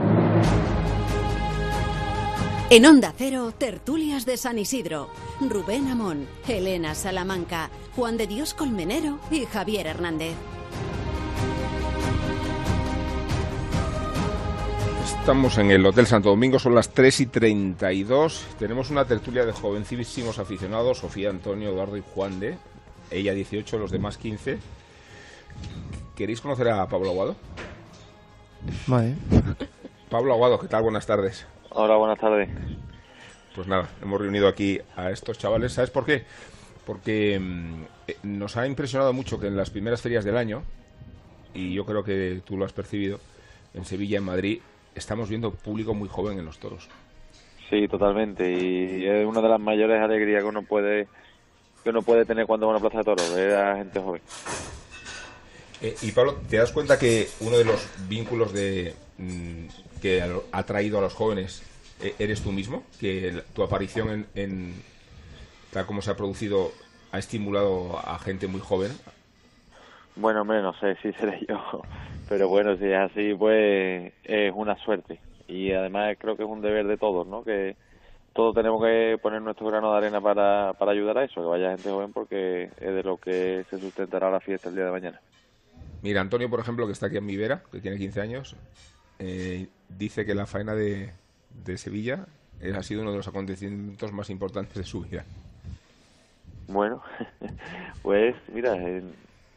Speaker 1: En Onda Cero, tertulias de San Isidro. Rubén Amón, Elena Salamanca, Juan de Dios Colmenero y Javier Hernández.
Speaker 2: Estamos en el Hotel Santo Domingo, son las 3 y 32. Tenemos una tertulia de jovencísimos aficionados, Sofía, Antonio, Eduardo y Juan de. Ella 18, los demás 15. ¿Queréis conocer a Pablo Aguado?
Speaker 8: Vale.
Speaker 2: Pablo Aguado, ¿qué tal? Buenas tardes.
Speaker 18: Hola, buenas tardes.
Speaker 2: Pues nada, hemos reunido aquí a estos chavales. ¿Sabes por qué? Porque mm, nos ha impresionado mucho que en las primeras ferias del año, y yo creo que tú lo has percibido, en Sevilla, en Madrid, estamos viendo público muy joven en los toros.
Speaker 18: Sí, totalmente. Y es una de las mayores alegrías que uno puede que uno puede tener cuando va a una plaza de toros, ver a gente joven.
Speaker 2: Eh, y Pablo, ¿te das cuenta que uno de los vínculos de mm, que ha traído a los jóvenes eh, eres tú mismo? Que tu aparición en, en tal como se ha producido ha estimulado a gente muy joven.
Speaker 18: Bueno, hombre, no sé si seré yo, pero bueno, si es así, pues es una suerte. Y además creo que es un deber de todos, ¿no? Que todos tenemos que poner nuestro grano de arena para, para ayudar a eso, que vaya gente joven, porque es de lo que se sustentará la fiesta el día de mañana.
Speaker 2: Mira, Antonio, por ejemplo, que está aquí en mi vera, que tiene 15 años, eh, dice que la faena de, de Sevilla eh, ha sido uno de los acontecimientos más importantes de su vida.
Speaker 18: Bueno, pues mira, eh,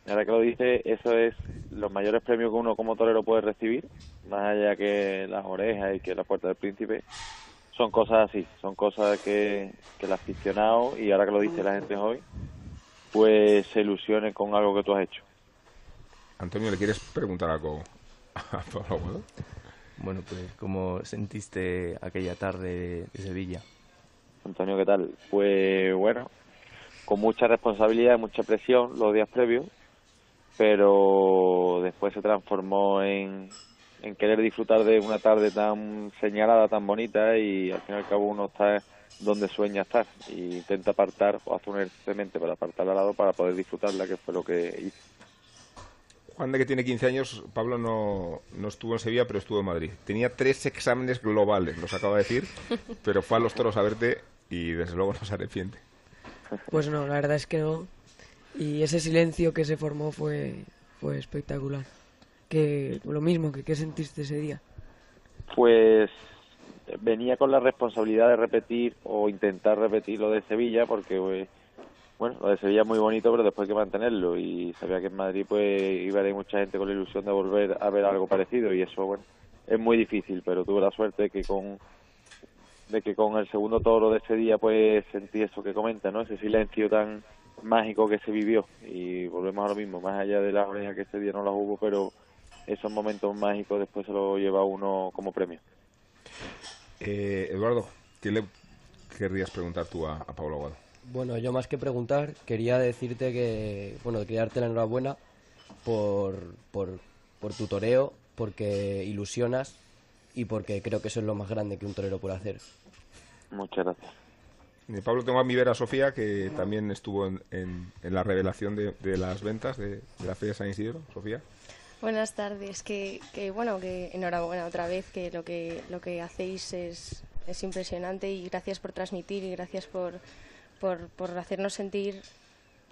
Speaker 18: ahora que lo dice, eso es los mayores premios que uno como torero puede recibir, más allá que las orejas y que la puerta del príncipe, son cosas así, son cosas que, que el aficionado, y ahora que lo dice la gente hoy, pues se ilusione con algo que tú has hecho.
Speaker 2: Antonio, ¿le quieres preguntar algo a Pablo Aguado?
Speaker 8: Bueno, pues, ¿cómo sentiste aquella tarde de Sevilla?
Speaker 18: Antonio, ¿qué tal? Pues bueno, con mucha responsabilidad, mucha presión los días previos, pero después se transformó en, en querer disfrutar de una tarde tan señalada, tan bonita y al fin y al cabo uno está donde sueña estar y intenta apartar o hace un excelente para apartar al lado para poder disfrutarla, que fue lo que hice.
Speaker 2: Juan de que tiene 15 años, Pablo no, no estuvo en Sevilla, pero estuvo en Madrid. Tenía tres exámenes globales, los acaba de decir, pero fue a los toros a verte y desde luego no se arrepiente.
Speaker 6: Pues no, la verdad es que no. Y ese silencio que se formó fue, fue espectacular. Que lo mismo, que qué sentiste ese día.
Speaker 18: Pues venía con la responsabilidad de repetir o intentar repetir lo de Sevilla porque pues, bueno, lo de Sevilla muy bonito, pero después hay que mantenerlo. Y sabía que en Madrid pues iba a haber mucha gente con la ilusión de volver a ver algo parecido y eso, bueno, es muy difícil, pero tuve la suerte de que con de que con el segundo toro de ese día pues sentí eso que comenta, ¿no? Ese silencio tan mágico que se vivió y volvemos a lo mismo, más allá de la oreja que ese día no las hubo, pero esos momentos mágicos después se lo lleva uno como premio.
Speaker 2: Eh, Eduardo, ¿qué le querrías preguntar tú a, a Pablo Aguado?
Speaker 7: Bueno, yo más que preguntar, quería decirte que, bueno, quería darte la enhorabuena por, por, por tu toreo, porque ilusionas y porque creo que eso es lo más grande que un torero puede hacer.
Speaker 18: Muchas gracias.
Speaker 2: Eh, Pablo, tengo a mi vera Sofía, que también estuvo en, en- en la revelación de, de las ventas de, de la Feria de San Isidro. Sofía.
Speaker 5: Buenas tardes, que, que bueno, que enhorabuena otra vez, que lo que lo que hacéis es, es impresionante y gracias por transmitir y gracias por, por, por hacernos sentir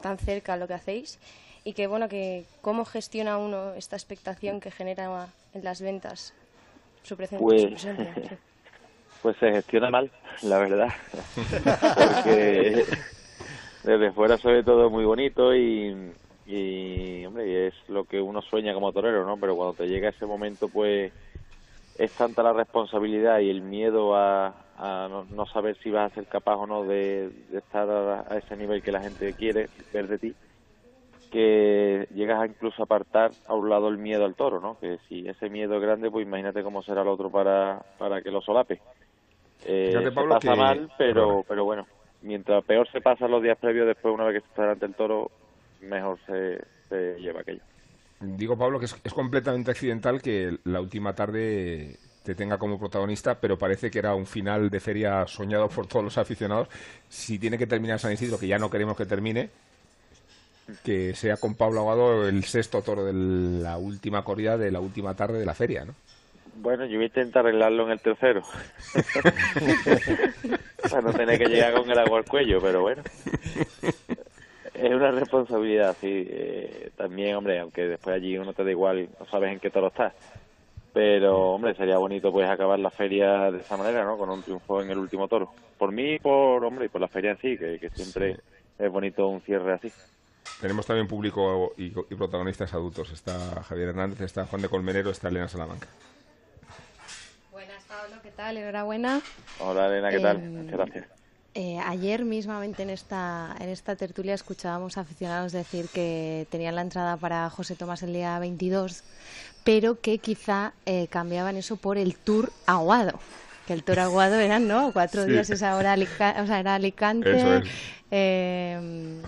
Speaker 5: tan cerca lo que hacéis y que bueno, que cómo gestiona uno esta expectación que genera en las ventas su,
Speaker 18: Pues-
Speaker 5: su presencia. sí.
Speaker 18: Pues se gestiona mal, la verdad. Porque desde fuera se ve todo muy bonito y, y, hombre, y es lo que uno sueña como torero, ¿no? Pero cuando te llega ese momento, pues es tanta la responsabilidad y el miedo a, a no, no saber si vas a ser capaz o no de, de estar a, a ese nivel que la gente quiere ver de ti, que llegas a incluso apartar a un lado el miedo al toro, ¿no? Que si ese miedo es grande, pues imagínate cómo será el otro para, para que lo solape. Eh, se pasa
Speaker 2: que-
Speaker 18: mal, pero, pero bueno, mientras peor se pasan los días previos, después una vez que se está delante el toro, mejor se, se lleva aquello.
Speaker 2: Digo, Pablo, que es, es completamente accidental que la última tarde te tenga como protagonista, pero parece que era un final de feria soñado por todos los aficionados. Si tiene que terminar San Isidro, que ya no queremos que termine, que sea con Pablo Aguado el sexto toro de la última corrida de la última tarde de la feria, ¿no?
Speaker 18: Bueno, yo voy a intentar arreglarlo en el tercero. Para no tener que llegar con el agua al cuello, pero bueno. Es una responsabilidad, sí. Eh, también, hombre, aunque después allí uno te da igual, no sabes en qué toro estás. Pero, hombre, sería bonito pues acabar la feria de esa manera, ¿no? Con un triunfo en el último toro. Por mí, por, hombre, y por la feria en sí, que, que siempre es bonito un cierre así.
Speaker 2: Tenemos también público y, y protagonistas adultos. Está Javier Hernández, está Juan de Colmenero, está Elena Salamanca.
Speaker 19: Buenas, Pablo, ¿qué tal? Enhorabuena.
Speaker 18: Hola, Elena, ¿qué tal?
Speaker 19: Em,
Speaker 18: Muchas gracias.
Speaker 19: Eh, ayer mismamente en esta, en esta tertulia escuchábamos a aficionados decir que tenían la entrada para José Tomás el día 22, pero que quizá eh, cambiaban eso por el Tour Aguado. Que el Tour Aguado eran, ¿no? Cuatro
Speaker 20: Sí.
Speaker 19: días, esa hora Alica- o sea, era Alicante,
Speaker 20: es.
Speaker 19: eh,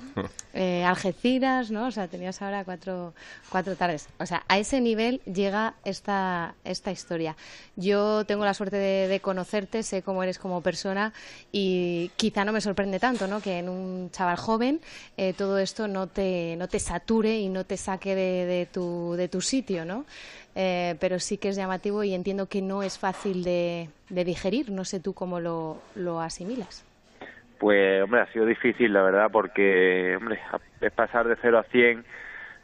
Speaker 19: eh, Algeciras, ¿no? O sea, tenías ahora cuatro, cuatro tardes. O sea, a ese nivel llega esta, esta historia. Yo tengo la suerte de, de conocerte, sé cómo eres como persona y quizá no me sorprende tanto, ¿no? Que en un chaval joven eh, todo esto no te, no te sature y no te saque de, de tu, de tu sitio, ¿no? Eh, pero sí que es llamativo y entiendo que no es fácil de, digerir. No sé tú cómo lo, lo asimilas.
Speaker 18: Pues, hombre, ha sido difícil, la verdad, porque, hombre, es pasar de 0 a 100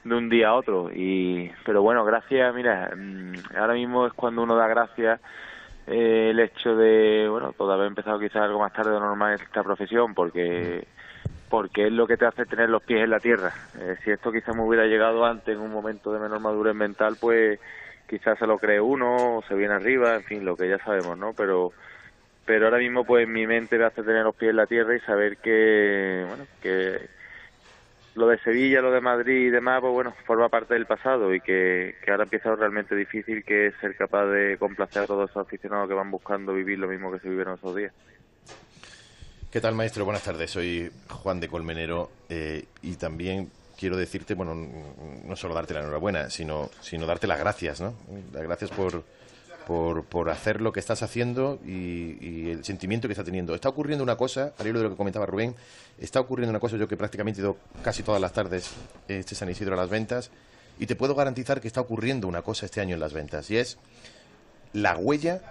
Speaker 18: de un día a otro. y Pero bueno, gracias, mira, mm, ahora mismo es cuando uno da gracias eh, el hecho de, bueno, pues haber empezado quizás algo más tarde de lo normal en esta profesión, porque porque es lo que te hace tener los pies en la tierra. Eh, si esto quizás me hubiera llegado antes en un momento de menor madurez mental, pues quizás se lo cree uno, o se viene arriba, en fin, lo que ya sabemos, ¿no? Pero pero ahora mismo pues mi mente me hace tener los pies en la tierra y saber que bueno que lo de Sevilla, lo de Madrid y demás, pues bueno, forma parte del pasado y que, que ahora empieza lo realmente difícil que ser capaz de complacer a todos esos aficionados que van buscando vivir lo mismo que se vivieron esos días.
Speaker 4: ¿Qué tal, maestro? Buenas tardes. Soy Juan de Colmenero eh, y también quiero decirte, bueno, no solo darte la enhorabuena, sino, sino darte las gracias, ¿no? Las gracias por, por, por hacer lo que estás haciendo y, y el sentimiento que está teniendo. Está ocurriendo una cosa, al hilo de lo que comentaba Rubén, está ocurriendo una cosa, yo que prácticamente he ido casi todas las tardes este San Isidro a las ventas, y te puedo garantizar que está ocurriendo una cosa este año en las ventas, y es la huella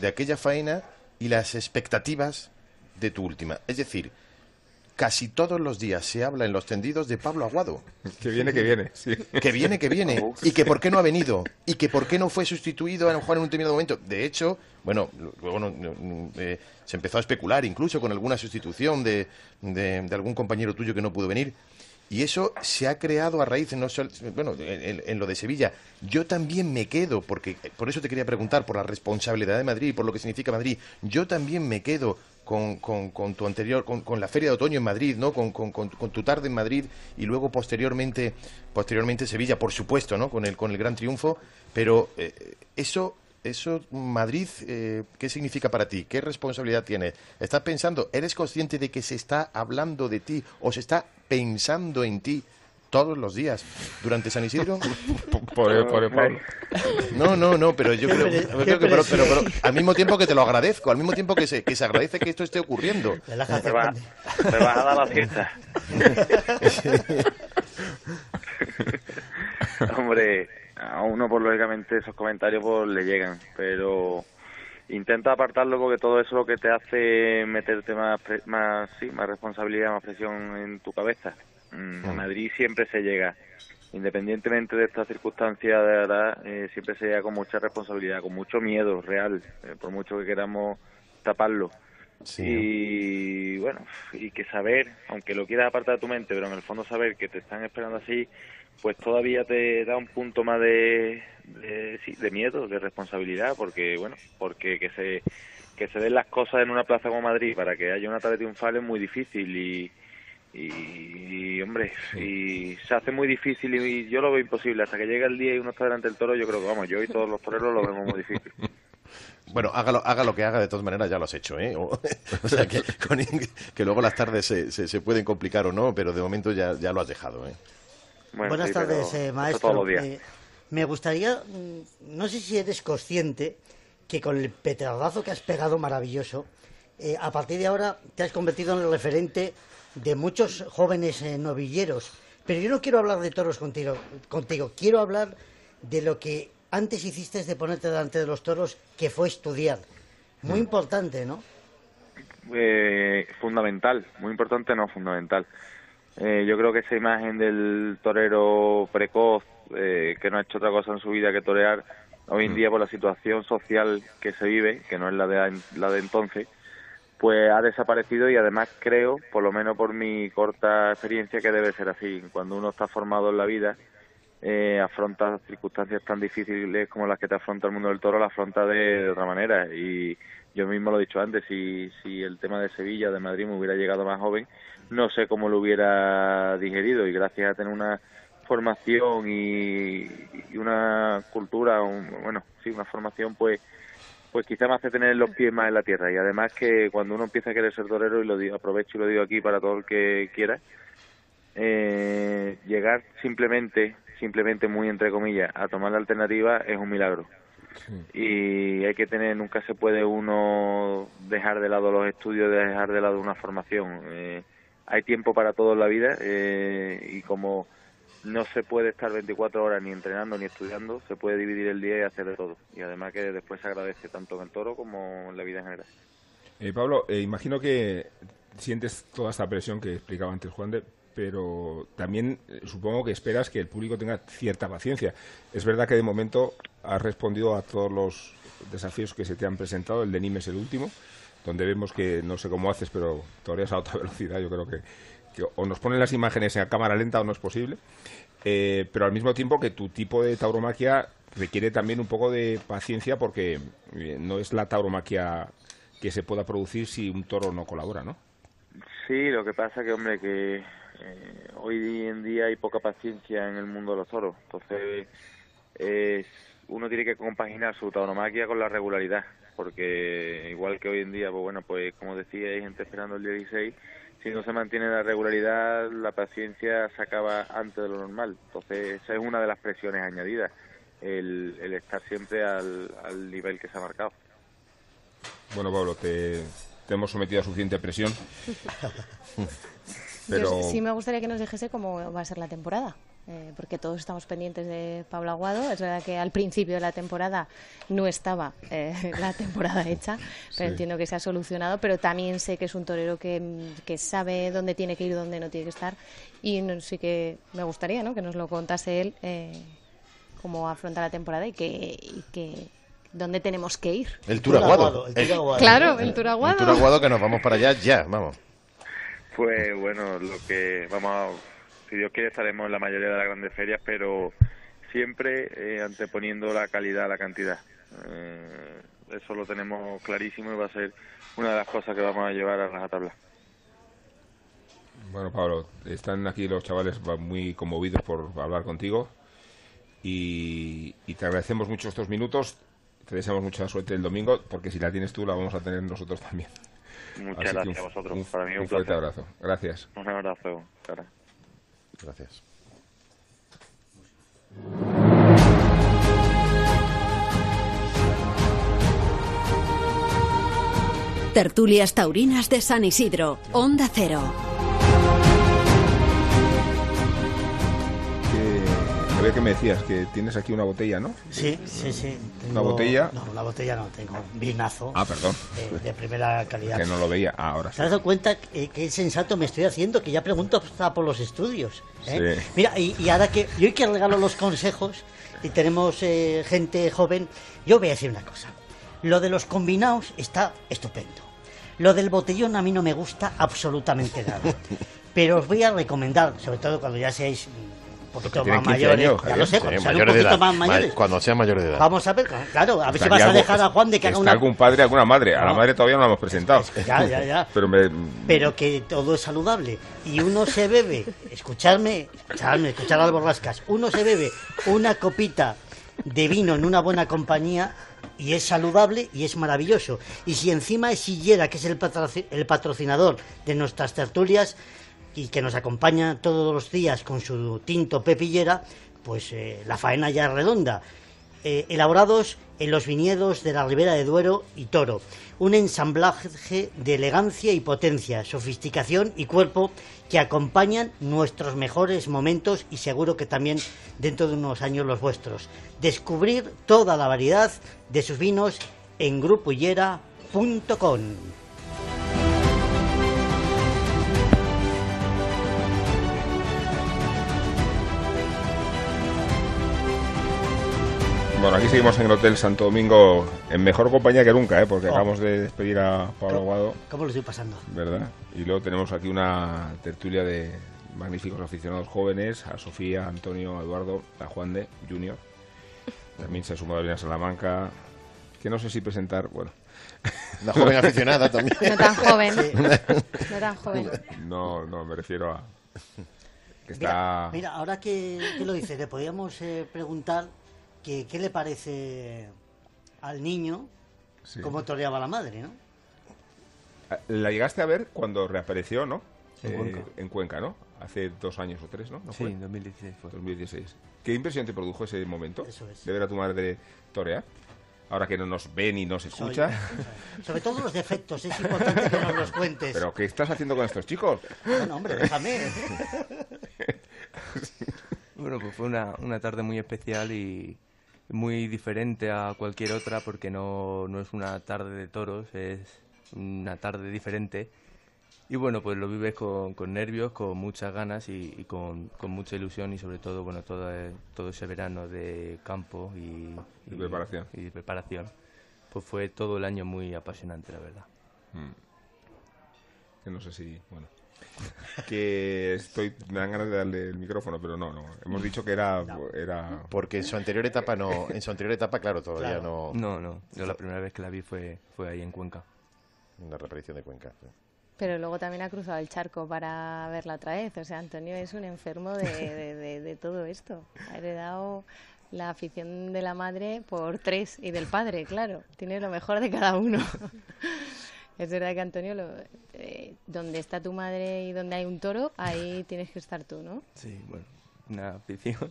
Speaker 4: de aquella faena y las expectativas de tu última. Es decir, casi todos los días se habla en los tendidos de Pablo Aguado.
Speaker 2: Que viene, que viene. sí.
Speaker 4: Que viene, que viene. Y que por qué no ha venido. Y que por qué no fue sustituido a lo mejor en un determinado momento. De hecho, bueno, luego no- no- eh, se empezó a especular incluso con alguna sustitución de, de- de algún compañero tuyo que no pudo venir. Y eso se ha creado a raíz, no sol- bueno, en, en- en lo de Sevilla. Yo también me quedo, porque por eso te quería preguntar, por la responsabilidad de Madrid, por lo que significa Madrid. Yo también me quedo con, con- tu anterior, con, la Feria de Otoño en Madrid, ¿no? Con tu tarde en Madrid y luego posteriormente, posteriormente Sevilla, por supuesto, ¿no? Con el, con el gran triunfo. Pero eh, eso, eso, Madrid, eh, ¿qué significa para ti? ¿Qué responsabilidad tienes? ¿Estás pensando, eres consciente de que se está hablando de ti o se está pensando en ti todos los días durante San Isidro?
Speaker 2: Pobre- pobre Pablo.
Speaker 4: No, no, no, pero yo creo, yo que, pero, pero- al mismo tiempo que te lo agradezco, al mismo tiempo que se, que se agradece que esto esté ocurriendo.
Speaker 18: Me va- me vas a dar la fiesta. Hombre, a uno, por lógicamente, esos comentarios pues le llegan, pero intenta apartarlo porque todo eso lo que te hace meterte más, pre- más, sí, más responsabilidad, más presión en tu cabeza. Mm, A Madrid siempre se llega, independientemente de estas circunstancias, de verdad, eh, siempre se llega con mucha responsabilidad, con mucho miedo real, eh, por mucho que queramos taparlo. Y bueno, y que saber, aunque lo quieras apartar de tu mente, pero en el fondo saber que te están esperando así, pues todavía te da un punto más de, de, sí, de miedo, de responsabilidad, porque bueno, porque que se que se den las cosas en una plaza como Madrid para que haya una tarde triunfal es muy difícil y, y, y, hombre, y se hace muy difícil y yo lo veo imposible hasta que llega el día y uno está delante del toro, yo creo que vamos, yo y todos los toreros lo vemos muy difícil.
Speaker 4: Bueno, hágalo, haga lo que haga, de todas maneras ya lo has hecho, ¿eh? O, o sea, que, con- que luego las tardes se, se, se pueden complicar o no, pero de momento ya, ya lo has dejado, ¿eh?
Speaker 3: Buenas tardes, eh, maestro. Eh, me gustaría, mm, no sé si eres consciente que con el petardazo que has pegado maravilloso, eh, a partir de ahora te has convertido en el referente de muchos jóvenes eh, novilleros. Pero yo no quiero hablar de toros contigo, contigo, quiero hablar de lo que antes hiciste de ponerte delante de los toros, que fue estudiar. Muy importante, ¿no?
Speaker 18: Eh, fundamental, muy importante, no fundamental. Eh, yo creo que esa imagen del torero precoz, eh, que no ha hecho otra cosa en su vida que torear, hoy en día por la situación social que se vive, que no es la de, la de entonces, pues ha desaparecido y además creo, por lo menos por mi corta experiencia, que debe ser así. Cuando uno está formado en la vida, eh, afronta circunstancias tan difíciles como las que te afronta el mundo del toro, la afronta de, otra manera. Y yo mismo lo he dicho antes, si, el tema de Sevilla de Madrid me hubiera llegado más joven, no sé cómo lo hubiera digerido. Y gracias a tener una formación y, una cultura, bueno, sí, una formación, pues pues quizá me hace tener los pies más en la tierra. Y además que cuando uno empieza a querer ser torero y lo digo, aprovecho y lo digo aquí para todo el que quiera eh, llegar simplemente simplemente muy entre comillas a tomar la alternativa es un milagro. Y hay que tener nunca se puede uno dejar de lado los estudios dejar de lado una formación. Eh, hay tiempo para todo en la vida eh, y como no se puede estar 24 horas ni entrenando ni estudiando, se puede dividir el día y hacer de todo. Y además que después se agradece tanto en toro como en la vida en general.
Speaker 2: Eh, Pablo, eh, imagino que sientes toda esta presión que explicaba antes Juan de, pero también eh, supongo que esperas que el público tenga cierta paciencia. Es verdad que de momento has respondido a todos los desafíos que se te han presentado. El de Nîmes es el último, donde vemos que no sé cómo haces, pero toreas a alta velocidad. Yo creo que, o nos ponen las imágenes en cámara lenta o no es posible. Eh, pero al mismo tiempo que tu tipo de tauromaquia requiere también un poco de paciencia porque eh, no es la tauromaquia que se pueda producir si un toro no colabora, ¿no?
Speaker 18: Sí, lo que pasa que, hombre, que eh, hoy en día hay poca paciencia en el mundo de los toros. Entonces, es- uno tiene que compaginar su tauromaquia con la regularidad. Porque igual que hoy en día, pues bueno, pues como decía, hay gente esperando el día 16. Si no se mantiene la regularidad, la paciencia se acaba antes de lo normal. Entonces, esa es una de las presiones añadidas. El, el estar siempre al, al nivel que se ha marcado.
Speaker 2: Bueno, Pablo, te, te hemos sometido a suficiente presión. Pero
Speaker 19: Yo sí me gustaría que nos dijese cómo va a ser la temporada. Eh, porque todos estamos pendientes de Pablo Aguado. Es verdad que al principio de la temporada no estaba eh, la temporada hecha, pero
Speaker 2: Sí.
Speaker 19: entiendo que se ha solucionado. Pero también sé que es un torero que, que sabe dónde tiene que ir, dónde no tiene que estar. Y no- sí que me gustaría ¿no? que nos lo contase él eh, cómo afronta la temporada y que, y que dónde tenemos que ir.
Speaker 4: El Tour Aguado.
Speaker 19: El Tour Aguado. Claro, el Tour Aguado.
Speaker 4: El Tour Aguado que nos vamos para allá ya, vamos.
Speaker 18: Pues bueno, lo que vamos a, si Dios quiere estaremos en la mayoría de las grandes ferias, pero siempre eh, anteponiendo la calidad a la cantidad. Eh, eso lo tenemos clarísimo y va a ser una de las cosas que vamos a llevar a la tabla.
Speaker 2: Bueno, Pablo, están aquí los chavales va- muy conmovidos por hablar contigo y, y te agradecemos mucho estos minutos. Te deseamos mucha suerte el domingo, porque si la tienes tú, la vamos a tener nosotros también.
Speaker 18: Muchas
Speaker 2: Así
Speaker 18: gracias
Speaker 2: un-
Speaker 18: a vosotros.
Speaker 2: Un,
Speaker 18: Para mí un
Speaker 2: un fuerte abrazo. Gracias.
Speaker 18: Un abrazo. Cara.
Speaker 4: Gracias.
Speaker 1: Tertulias Taurinas de San Isidro, Onda Cero.
Speaker 2: Que- a ver qué me decías, que tienes aquí una botella, ¿no?
Speaker 3: Sí, sí, sí.
Speaker 2: ¿Una
Speaker 3: Tengo-
Speaker 2: botella?
Speaker 3: No, una botella no, tengo un vinazo.
Speaker 2: Ah, perdón.
Speaker 3: eh, de primera calidad.
Speaker 2: Que no lo veía Ah, ahora. sí.
Speaker 3: ¿Te has dado cuenta que, que sensato me estoy haciendo? Que ya pregunto hasta por los estudios. ¿eh?
Speaker 2: Sí.
Speaker 3: Mira, y, y ahora que yo que regalo los consejos y tenemos eh, gente joven, yo voy a decir una cosa. Lo de los combinados está estupendo. Lo del botellón a mí no me gusta absolutamente nada. Pero os voy a recomendar, sobre todo cuando ya seáis poquito más
Speaker 4: 15
Speaker 3: mayores,
Speaker 4: años,
Speaker 3: ya lo sé, cuando sean un poquito
Speaker 4: edad.
Speaker 3: más mayores.
Speaker 4: Ma- cuando sean mayores de edad.
Speaker 3: Vamos a ver, claro, a ver si
Speaker 2: Está
Speaker 3: vas a dejar a Juan de que haga una...
Speaker 2: algún padre, alguna madre. A la madre todavía no la hemos presentado.
Speaker 3: Ya, ya, ya.
Speaker 2: Pero me,
Speaker 3: pero que todo es saludable y uno se bebe, escuchadme, escuchadme, escuchad las borrascas, uno se bebe una copita de vino en una buena compañía y es saludable y es maravilloso. Y si encima es Sillera, que es el patrocinador de nuestras tertulias y que nos acompaña todos los días con su tinto pepillera, pues eh, la faena ya redonda eh, elaborados en los viñedos de la Ribera de Duero y Toro. Un ensamblaje de elegancia y potencia, sofisticación y cuerpo que acompañan nuestros mejores momentos y seguro que también dentro de unos años los vuestros. Descubrir toda la variedad de sus vinos en grupoyera.com.
Speaker 2: Bueno, aquí seguimos en el Hotel Santo Domingo en mejor compañía que nunca, ¿eh? porque
Speaker 3: Oh.
Speaker 2: acabamos de despedir a Pablo Aguado,
Speaker 3: ¿Cómo lo estoy pasando?
Speaker 2: ¿verdad? Y luego tenemos aquí una tertulia de magníficos aficionados jóvenes, a Sofía, a Antonio, a Eduardo, a Juan de Junior. También se ha sumado Elena Salamanca, que no sé si presentar, bueno.
Speaker 4: Una joven aficionada también.
Speaker 19: No tan joven. No tan joven.
Speaker 2: No, no, me refiero a... Que
Speaker 3: Mira,
Speaker 2: está...
Speaker 3: mira, ahora que, que lo dice, le podríamos eh, preguntar que, qué le parece al niño
Speaker 2: Sí.
Speaker 3: cómo toreaba la madre, ¿no?
Speaker 2: La llegaste a ver cuando reapareció, ¿no?
Speaker 8: En
Speaker 2: Eh,
Speaker 8: Cuenca.
Speaker 2: en Cuenca, ¿no? Hace dos años o tres, ¿no? ¿No
Speaker 8: Sí, en 2016 fue.
Speaker 2: 2016. ¿Qué impresión te produjo ese momento?
Speaker 3: Eso es.
Speaker 2: De ver a tu madre torear. Ahora que no nos ve ni nos escucha.
Speaker 3: Sobre todo los defectos, es importante que nos los cuentes.
Speaker 2: ¿Pero qué estás haciendo con estos chicos?
Speaker 3: Bueno, hombre, déjame.
Speaker 8: Bueno, pues fue una, una tarde muy especial y muy diferente a cualquier otra porque no, no es una tarde de toros, es una tarde diferente. Y bueno, pues lo vives con, con nervios, con muchas ganas y, y con, con mucha ilusión y sobre todo, bueno, todo, todo ese verano de campo y,
Speaker 2: Y preparación.
Speaker 8: y preparación, pues fue todo el año muy apasionante, la verdad.
Speaker 2: Mm. Que no sé si... Bueno. Que estoy... Me dan ganas de darle el micrófono, pero no, no. Hemos dicho que era... era...
Speaker 4: Porque en su anterior etapa no, en su anterior etapa, claro, todavía
Speaker 8: Claro.
Speaker 4: no.
Speaker 8: No, no, yo la primera vez que la vi fue, fue ahí en Cuenca.
Speaker 4: Una reaparición de Cuenca. sí.
Speaker 19: Pero luego también ha cruzado el charco para verla otra vez. O sea, Antonio es un enfermo de, de- de- de todo esto. Ha heredado la afición de la madre por tres y del padre, claro. Tiene lo mejor de cada uno. Es verdad que Antonio, lo- eh, donde está tu madre y donde hay un toro, ahí tienes que estar tú, ¿no?
Speaker 8: Sí, bueno, una afición.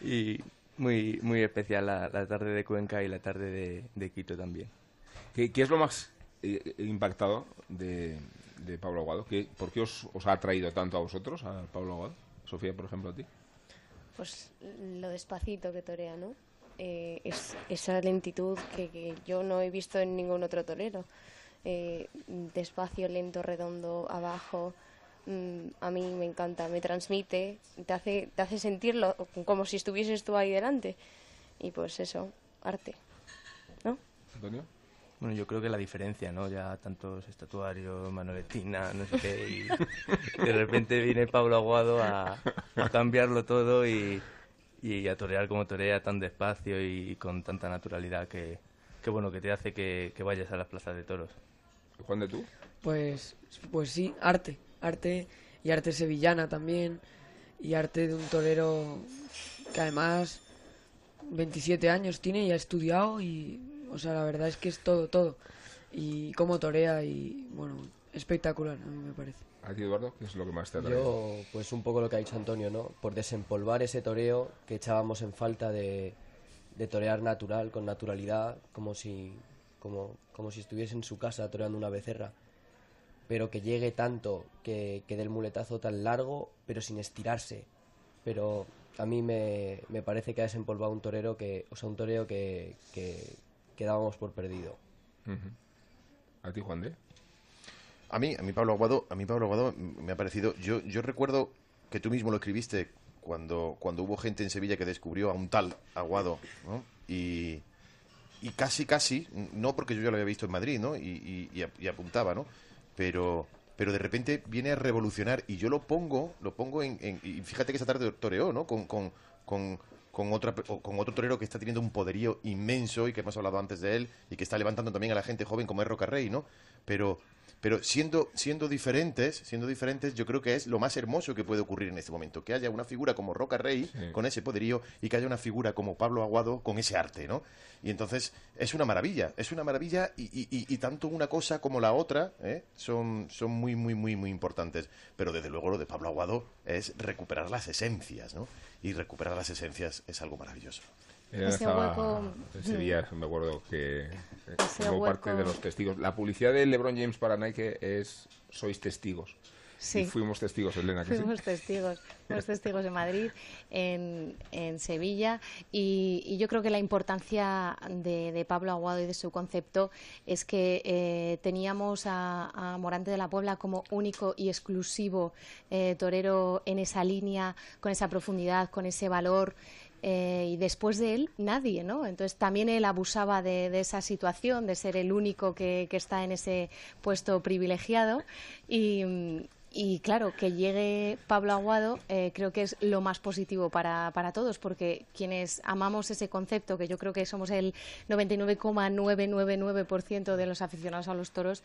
Speaker 8: Y muy, muy especial la, la tarde de Cuenca y la tarde de, de Quito también.
Speaker 2: ¿Qué, qué es lo más eh, impactado de, de Pablo Aguado? ¿Qué, ¿Por qué os, os ha atraído tanto a vosotros, a Pablo Aguado? Sofía, por ejemplo, a ti?
Speaker 5: Pues lo despacito que torea, ¿no? Eh, es, esa lentitud que, que yo no he visto en ningún otro torero. Eh, despacio, lento, redondo, abajo. Mm, a mí me encanta, me transmite, te hace, te hace sentirlo como si estuvieses tú ahí delante. Y pues eso, arte. ¿No?
Speaker 2: Antonio.
Speaker 8: Bueno, yo creo que la diferencia, ¿no? Ya tantos estatuarios, Manoletina, no sé qué, y de repente viene Pablo Aguado a, a cambiarlo todo y, y a torear como torea tan despacio y con tanta naturalidad que, que bueno, que te hace que, que vayas a las plazas de toros.
Speaker 2: Juan de tú?
Speaker 6: Pues, pues sí, arte, arte y arte sevillana también y arte de un torero que además 27 años tiene y ha estudiado y, o sea, la verdad es que es todo, todo. Y cómo torea y, bueno, espectacular, a mí me parece.
Speaker 2: ¿A ti, Eduardo? ¿Qué es lo que más te atrae?
Speaker 7: Yo, pues un poco lo que ha dicho Antonio, ¿no? Por desempolvar ese toreo que echábamos en falta de, de torear natural, con naturalidad, como si, como, como si estuviese en su casa toreando una becerra. Pero que llegue tanto, que, que dé el muletazo tan largo, pero sin estirarse. Pero a mí me, me parece que ha desempolvado un torero que, o sea, un toreo que, que, que dábamos por perdido.
Speaker 2: ¿A ti, Juan de?
Speaker 4: A mí, a mí Pablo Aguado, a mí Pablo Aguado me ha parecido, yo, yo recuerdo que tú mismo lo escribiste cuando, cuando hubo gente en Sevilla que descubrió a un tal Aguado, ¿no? Y, y casi, casi, no porque yo ya lo había visto en Madrid, ¿no? Y, y- y ap- y apuntaba, ¿no? Pero, pero de repente viene a revolucionar y yo lo pongo, lo pongo en, en- y fíjate que esta tarde toreó, ¿no? Con, con, con, con otra, con otro torero que está teniendo un poderío inmenso y que hemos hablado antes de él y que está levantando también a la gente joven como es Roca Rey, ¿no? Pero, pero siendo, siendo diferentes, siendo diferentes, yo creo que es lo más hermoso que puede ocurrir en este momento. Que haya una figura como Roca Rey con ese poderío y que haya una figura como Pablo Aguado con ese arte, ¿no? Y entonces es una maravilla, es una maravilla y, y- y- y tanto una cosa como la otra ¿eh? son, son muy, muy, muy, muy importantes. Pero desde luego lo de Pablo Aguado es recuperar las esencias, ¿no? Y recuperar las esencias es algo maravilloso.
Speaker 5: Ese
Speaker 2: estaba
Speaker 5: hueco-
Speaker 2: en Sevilla, me acuerdo que
Speaker 5: Ese
Speaker 2: formó parte de los testigos. La publicidad de LeBron James para Nike es sois testigos.
Speaker 19: Sí.
Speaker 2: Y fuimos testigos, Elena, que sí.
Speaker 19: Fuimos testigos, fuimos testigos en Madrid, en, en Sevilla, y, y yo creo que la importancia de, de Pablo Aguado y de su concepto es que eh, teníamos a, a Morante de la Puebla como único y exclusivo eh, torero en esa línea, con esa profundidad, con ese valor. Eh, y después de él, nadie, ¿no? Entonces también él abusaba de, de esa situación, de ser el único que, que está en ese puesto privilegiado. Y, y claro, que llegue Pablo Aguado eh, creo que es lo más positivo para, para todos, porque quienes amamos ese concepto, que yo creo que somos el 99,999% de los aficionados a los toros,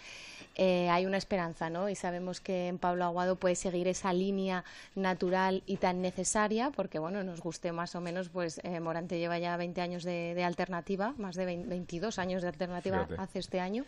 Speaker 19: eh, hay una esperanza, ¿no? Y sabemos que en Pablo Aguado puede seguir esa línea natural y tan necesaria, porque bueno, nos guste más o menos, pues eh, Morante lleva ya 20 años de, de alternativa, más de 20 22 años de alternativa
Speaker 2: Fíjate.
Speaker 19: hace este año.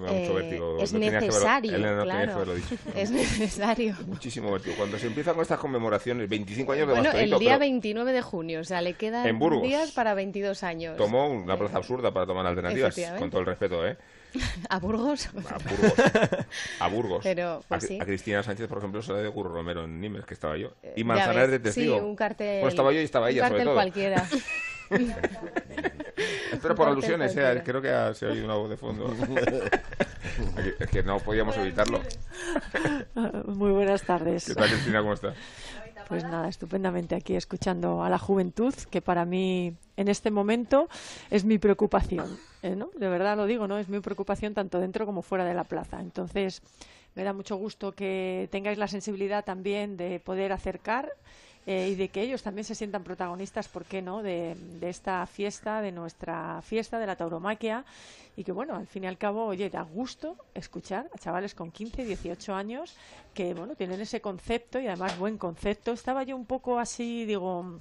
Speaker 2: Me da mucho
Speaker 19: Eh,
Speaker 2: vértigo.
Speaker 19: es
Speaker 2: No tenía que
Speaker 19: necesario,
Speaker 2: Elena no tenía que
Speaker 19: claro.
Speaker 2: dicho.
Speaker 19: Es necesario.
Speaker 2: Muchísimo vértigo. Cuando se empiezan con estas conmemoraciones, 25 años de
Speaker 19: Bueno, el día
Speaker 2: pero
Speaker 19: 29 de junio, o sea, le quedan días para 22 años.
Speaker 2: tomó una plaza absurda para tomar alternativas, con todo el respeto, ¿eh?
Speaker 19: ¿A Burgos?
Speaker 2: A Burgos. A Burgos.
Speaker 19: Pero, pues
Speaker 2: a,
Speaker 19: sí.
Speaker 2: a Cristina Sánchez, por ejemplo, se la de Curro Romero en Nimes, que estaba yo. Y
Speaker 19: Ya
Speaker 2: Manzanares de testigo.
Speaker 19: Sí, un cartel.
Speaker 2: Bueno, estaba yo y estaba
Speaker 19: un
Speaker 2: ella, sobre todo.
Speaker 19: cualquiera.
Speaker 2: Espero
Speaker 19: Un
Speaker 2: por alusiones, ¿eh? creo que ha- se ha oído una voz de fondo. es que no podíamos evitarlo.
Speaker 20: Muy buenas tardes.
Speaker 2: ¿Qué tal, Cristina? ¿Cómo estás?
Speaker 20: Pues nada, estupendamente aquí escuchando a la juventud, que para mí en este momento es mi preocupación, ¿eh, ¿no? De verdad lo digo, ¿no? Es mi preocupación tanto dentro como fuera de la plaza. Entonces, me da mucho gusto que tengáis la sensibilidad también de poder acercar eh, y de que ellos también se sientan protagonistas, ¿por qué no?, de, de esta fiesta, de nuestra fiesta, de la tauromaquia, y que, bueno, al fin y al cabo, oye, da gusto escuchar a chavales con 15, 18 años que, bueno, tienen ese concepto y además buen concepto. Estaba yo un poco así, digo,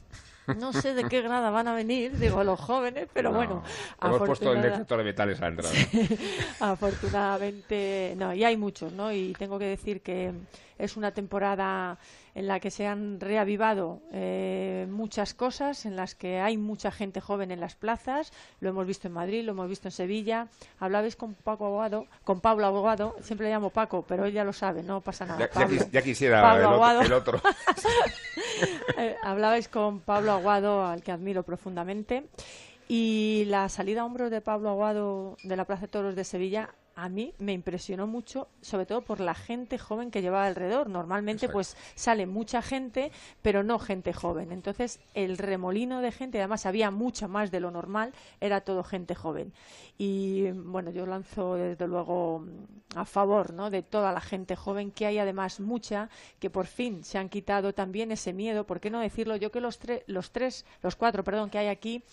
Speaker 20: No sé de qué grada van a venir, digo, los jóvenes, pero
Speaker 2: No.
Speaker 20: bueno.
Speaker 2: Hemos puesto el detector de metales a entrada.
Speaker 20: Afortunadamente, no, y hay muchos, ¿no? Y tengo que decir que es una temporada en la que se han reavivado eh, muchas cosas, en las que hay mucha gente joven en las plazas. Lo hemos visto en Madrid, lo hemos visto en Sevilla. Hablabais con Paco Aguado, con Pablo Aguado, siempre le llamo Paco, pero él ya lo sabe, no pasa nada.
Speaker 2: Ya, ya
Speaker 20: Pablo.
Speaker 2: quis- ya quisiera
Speaker 20: Pablo
Speaker 2: el, otro- el otro.
Speaker 20: Eh, hablabais con Pablo Aguado, al que admiro profundamente, y la salida a hombros de Pablo Aguado de la Plaza de Toros de Sevilla a mí me impresionó mucho, sobre todo por la gente joven que llevaba alrededor. Normalmente, pues sale mucha gente, pero no gente joven. Entonces, el remolino de gente, además había mucha más de lo normal, era todo gente joven. Y bueno, yo lanzo desde luego a favor ¿no? de toda la gente joven, que hay además mucha que por fin se han quitado también ese miedo. ¿Por qué no decirlo? Yo que los, tre- los tres, los cuatro, perdón, que hay aquí,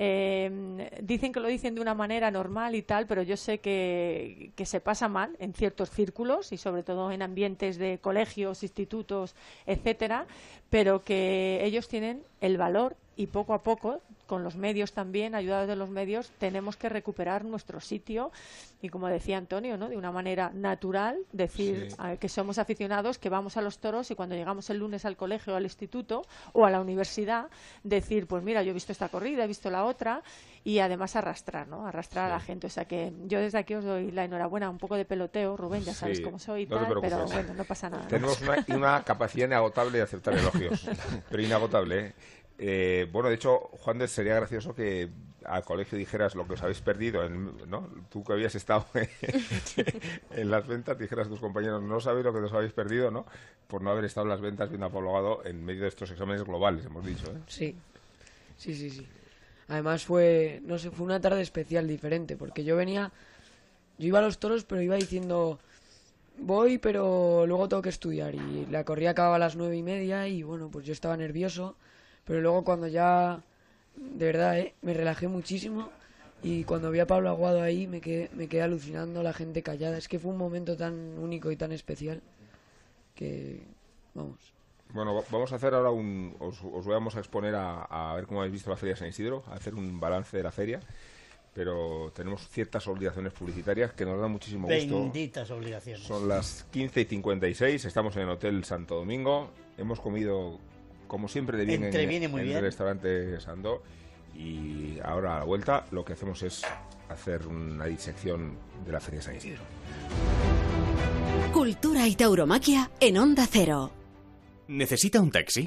Speaker 20: eh, dicen que lo dicen de una manera normal y tal, pero yo sé que, que se pasa mal en ciertos círculos y sobre todo en ambientes de colegios, institutos, etcétera, pero que ellos tienen el valor y poco a poco, con los medios también, ayudados de los medios, tenemos que recuperar nuestro sitio y como decía Antonio, ¿no? de una manera natural, decir
Speaker 2: Sí.
Speaker 20: a- que somos aficionados, que vamos a los toros y cuando llegamos el lunes al colegio, al instituto o a la universidad, decir, pues mira, yo he visto esta corrida, he visto la otra y además arrastrar, ¿no? Arrastrar a la gente. O sea que yo desde aquí os doy la enhorabuena, un poco de peloteo, Rubén, ya sabes
Speaker 2: Sí,
Speaker 20: cómo soy
Speaker 2: no
Speaker 20: tal, pero bueno, no pasa nada.
Speaker 2: Tenemos una, una capacidad inagotable de aceptar elogios, pero inagotable. ¿eh? Eh, bueno, de hecho, Juan, sería gracioso que al colegio dijeras lo que os habéis perdido, en- ¿no? Tú que habías estado en las ventas, dijeras a tus compañeros, no sabéis lo que os habéis perdido, ¿no? Por no haber estado en las ventas viendo a Pablo Gado en medio de estos exámenes globales, hemos dicho, ¿eh?
Speaker 6: Sí, sí, sí, sí. Además fue, no sé, fue una tarde especial, diferente, porque yo venía, yo iba a los toros, pero iba diciendo, voy, pero luego tengo que estudiar. Y la corrida acababa a las nueve y media y bueno, pues yo estaba nervioso, pero luego cuando ya, de verdad, ¿eh? me relajé muchísimo y cuando vi a Pablo Aguado ahí me quedé, me quedé alucinando, la gente callada. Es que fue un momento tan único y tan especial que, vamos.
Speaker 2: Bueno, va- vamos a hacer ahora un... Os, os vamos a exponer a, a ver cómo habéis visto la Feria de San Isidro, a hacer un balance de la feria, pero tenemos ciertas obligaciones publicitarias que nos dan muchísimo gusto.
Speaker 3: Benditas obligaciones.
Speaker 2: Son las 15 y 56, estamos en el Hotel Santo Domingo, hemos comido como siempre de bien en,
Speaker 3: Entreviene muy
Speaker 2: en
Speaker 3: bien.
Speaker 2: el restaurante Sandó y ahora a la vuelta lo que hacemos es hacer una disección de la Feria de San Isidro.
Speaker 1: Cultura y tauromaquia en Onda Cero.
Speaker 21: ¿Necesita un taxi?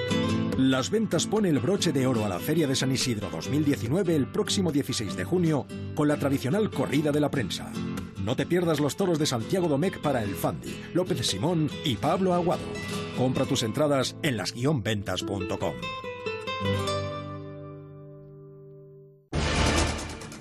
Speaker 17: Las Ventas pone el broche de oro a la Feria de San Isidro 2019 el próximo 16 de junio con la tradicional corrida de la prensa. No te pierdas los toros de Santiago Domecq para el Fandi, López Simón y Pablo Aguado. Compra tus entradas en las-ventas.com.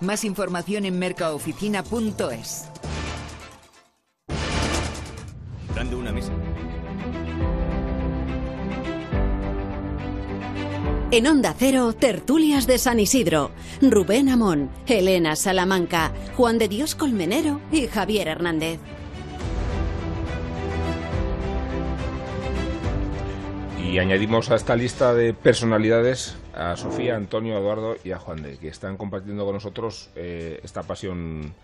Speaker 12: Más información en mercaoficina.es.
Speaker 21: Dando una mesa.
Speaker 1: En Onda Cero, tertulias de San Isidro. Rubén Amón, Elena Salamanca, Juan de Dios Colmenero y Javier Hernández.
Speaker 2: Y añadimos a esta lista de personalidades a Sofía, Antonio, Eduardo y a Juan de, que están compartiendo con nosotros eh, esta pasión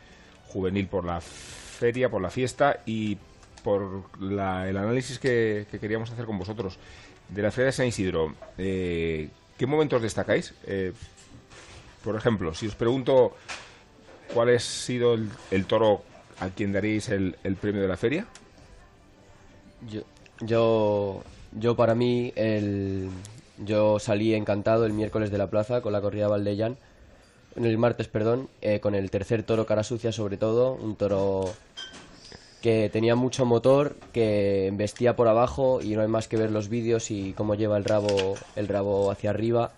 Speaker 2: juvenil por la feria, por la fiesta y por la- el análisis que, que queríamos hacer con vosotros de la Feria de San Isidro. Eh, ¿Qué momentos destacáis? Eh, por ejemplo, si os pregunto cuál ha sido el, el toro a quien daréis el, el premio de la feria.
Speaker 7: Yo, yo, yo para mí, el, yo salí encantado el miércoles de la plaza con la corrida Valdellán, el martes, perdón, eh, con el tercer toro cara sucia sobre todo, un toro que tenía mucho motor, que embestía por abajo y no hay más que ver los vídeos y cómo lleva el rabo, el rabo hacia arriba.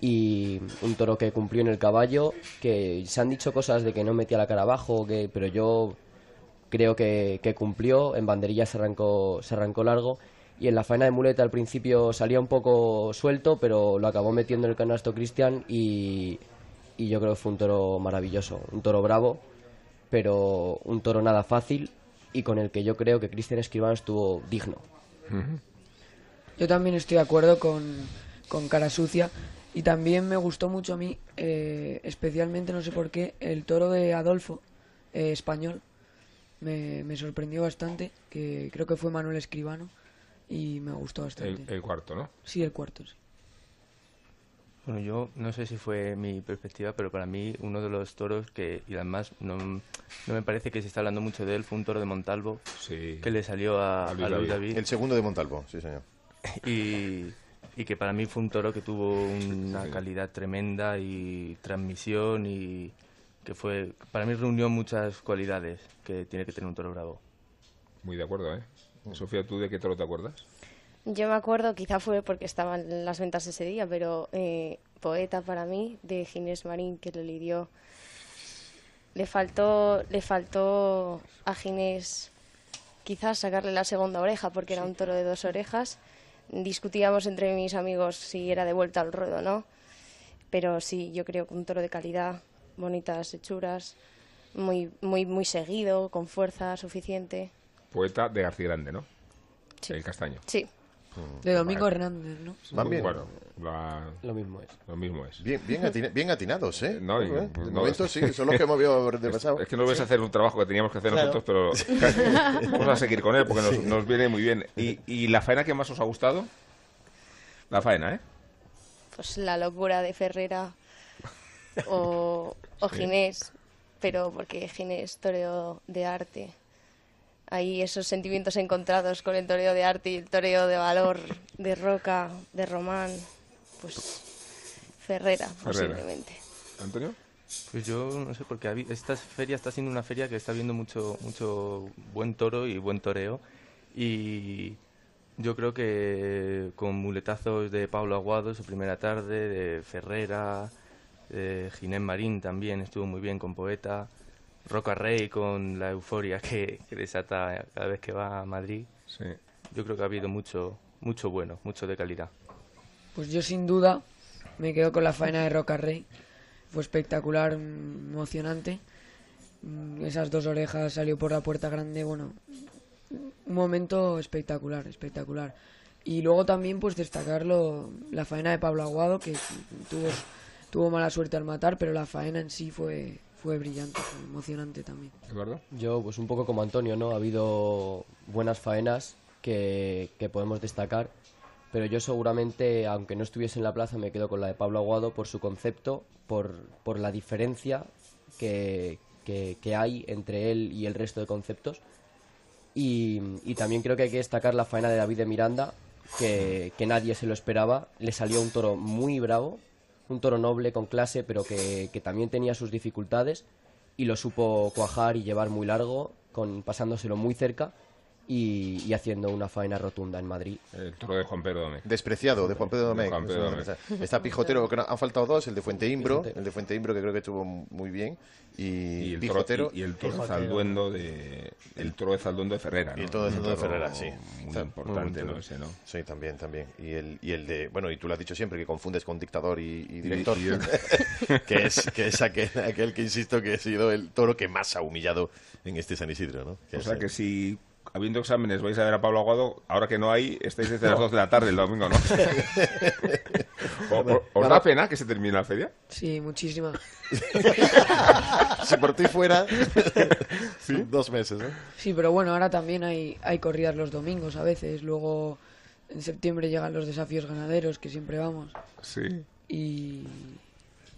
Speaker 7: Y un toro que cumplió en el caballo, que se han dicho cosas de que no metía la cara abajo, que, pero yo creo que, que cumplió, en banderilla se arrancó, se arrancó largo y en la faena de muleta al principio salía un poco suelto, pero lo acabó metiendo en el canasto Cristian y, y yo creo que fue un toro maravilloso, un toro bravo, pero un toro nada fácil y con el que yo creo que Cristian Escribano estuvo digno.
Speaker 6: Yo también estoy de acuerdo con, con Cara Sucia y también me gustó mucho a mí, eh, especialmente, no sé por qué, el toro de Adolfo, eh, español. Me, me sorprendió bastante, que creo que fue Manuel Escribano y me gustó bastante.
Speaker 2: El, el cuarto, ¿no?
Speaker 6: Sí, el cuarto, sí.
Speaker 8: Bueno, yo no sé si fue mi perspectiva, pero para mí uno de los toros que, y además no, no me parece que se está hablando mucho de él, fue un toro de Montalvo que le salió a,
Speaker 4: A Luis
Speaker 8: a Luis
Speaker 4: David.
Speaker 8: David.
Speaker 4: El segundo de Montalvo, sí, señor.
Speaker 8: Y, y que para mí fue un toro que tuvo una calidad tremenda y transmisión y que fue, para mí reunió muchas cualidades que tiene que tener un toro bravo.
Speaker 2: Muy de acuerdo, ¿eh? Sofía, ¿tú de qué toro te acuerdas?
Speaker 5: Yo me acuerdo, quizá fue porque estaban las ventas ese día, pero eh, poeta para mí de Ginés Marín que le lidió. Le faltó, le faltó a Ginés quizás sacarle la segunda oreja porque era un toro de dos orejas. Discutíamos entre mis amigos si era de vuelta al ruedo o no, pero sí, yo creo que un toro de calidad, bonitas hechuras, muy, muy, muy seguido, con fuerza suficiente.
Speaker 2: Poeta de García Grande, ¿no?
Speaker 5: Sí.
Speaker 2: El castaño.
Speaker 5: Sí.
Speaker 6: De Domingo Hernández, ¿no?
Speaker 4: Van bien.
Speaker 2: Bueno, la-
Speaker 7: Lo mismo es.
Speaker 2: Lo mismo es.
Speaker 4: Bien, bien, atina- bien atinados, ¿eh?
Speaker 2: No, y-
Speaker 4: ¿Eh?
Speaker 2: pues
Speaker 4: De
Speaker 2: no,
Speaker 4: momento
Speaker 2: es-
Speaker 4: sí, son los que hemos visto de pasado.
Speaker 2: Es que no ves hacer un trabajo que teníamos que hacer
Speaker 4: Claro.
Speaker 2: nosotros, pero vamos a seguir con él porque nos,
Speaker 4: Sí.
Speaker 2: nos viene muy bien. ¿Y, y la faena que más os ha gustado? La faena, ¿eh?
Speaker 5: pues la locura de Ferrera o, o
Speaker 2: Sí.
Speaker 5: Ginés, pero porque Ginés toreo de arte. Hay esos sentimientos encontrados con el toreo de arte y el toreo de valor de Roca, de Román, pues Ferrera,
Speaker 2: Ferrera.
Speaker 5: posiblemente.
Speaker 2: ¿Antonio?
Speaker 8: Pues yo no sé, porque esta feria está siendo una feria que está viendo mucho, mucho buen toro y buen toreo. Y yo creo que con muletazos de Pablo Aguado, su primera tarde, de Ferrera, de Ginés Marín también estuvo muy bien con Poeta, Roca Rey con la euforia que, que desata cada vez que va a Madrid. Yo creo que ha habido mucho, mucho bueno, mucho de calidad.
Speaker 6: Pues yo sin duda me quedo con la faena de Roca Rey. Fue espectacular, mm, emocionante. Mm, Esas dos orejas salió por la puerta grande, bueno, un momento espectacular, espectacular. Y luego también pues destacarlo la faena de Pablo Aguado, que tuvo, tuvo mala suerte al matar, pero la faena en sí fue, fue brillante, fue emocionante también.
Speaker 2: ¿Eduardo?
Speaker 7: Yo, pues un poco como Antonio, ¿no? Ha habido buenas faenas que, que podemos destacar, pero yo seguramente, aunque no estuviese en la plaza, me quedo con la de Pablo Aguado por su concepto, por, por la diferencia que, que- que hay entre él y el resto de conceptos. Y, y también creo que hay que destacar la faena de David de Miranda, que, que nadie se lo esperaba. Le salió un toro muy bravo, un toro noble con clase, pero que, que también tenía sus dificultades y lo supo cuajar y llevar muy largo, con, pasándoselo muy cerca y, y haciendo una faena rotunda en Madrid.
Speaker 2: El toro de Juan Pedro Domecq.
Speaker 4: Despreciado, de Juan Pedro Domecq.
Speaker 2: Juan Pedro Domecq.
Speaker 4: Está Pijotero, que no- han faltado dos, el de Fuente Imbro, el de Fuente Imbro que creo que estuvo muy bien, y,
Speaker 2: Y el
Speaker 4: Pijotero.
Speaker 2: toro, y, y el toro de Zalduendo de el toro de Zalduendo de Ferrera, ¿no?
Speaker 4: Y el toro de Zalduendo de Ferrera, sí.
Speaker 2: Muy importante,
Speaker 4: muy
Speaker 2: ¿no? Ese, ¿no?
Speaker 4: Sí, también, también. Y el, y el de, bueno, y tú lo has dicho siempre, que confundes con dictador y, y
Speaker 2: Y-
Speaker 4: director. que es, que es aquel, aquel que, insisto, que ha sido el toro que más ha humillado en este San Isidro, ¿no?
Speaker 2: O sea
Speaker 4: es
Speaker 2: que si habiendo exámenes, vais a ver a Pablo Aguado, ahora que no hay, estáis desde las 2 de la tarde el domingo, ¿no? ¿O- o- ¿Os da pena que se termine la feria?
Speaker 6: Sí, muchísima.
Speaker 22: si por ti fuera, dos meses, ¿eh?
Speaker 6: Sí, pero bueno, ahora también hay, hay corridas los domingos a veces. Luego en septiembre llegan los desafíos ganaderos, que siempre vamos.
Speaker 2: Sí.
Speaker 6: Y.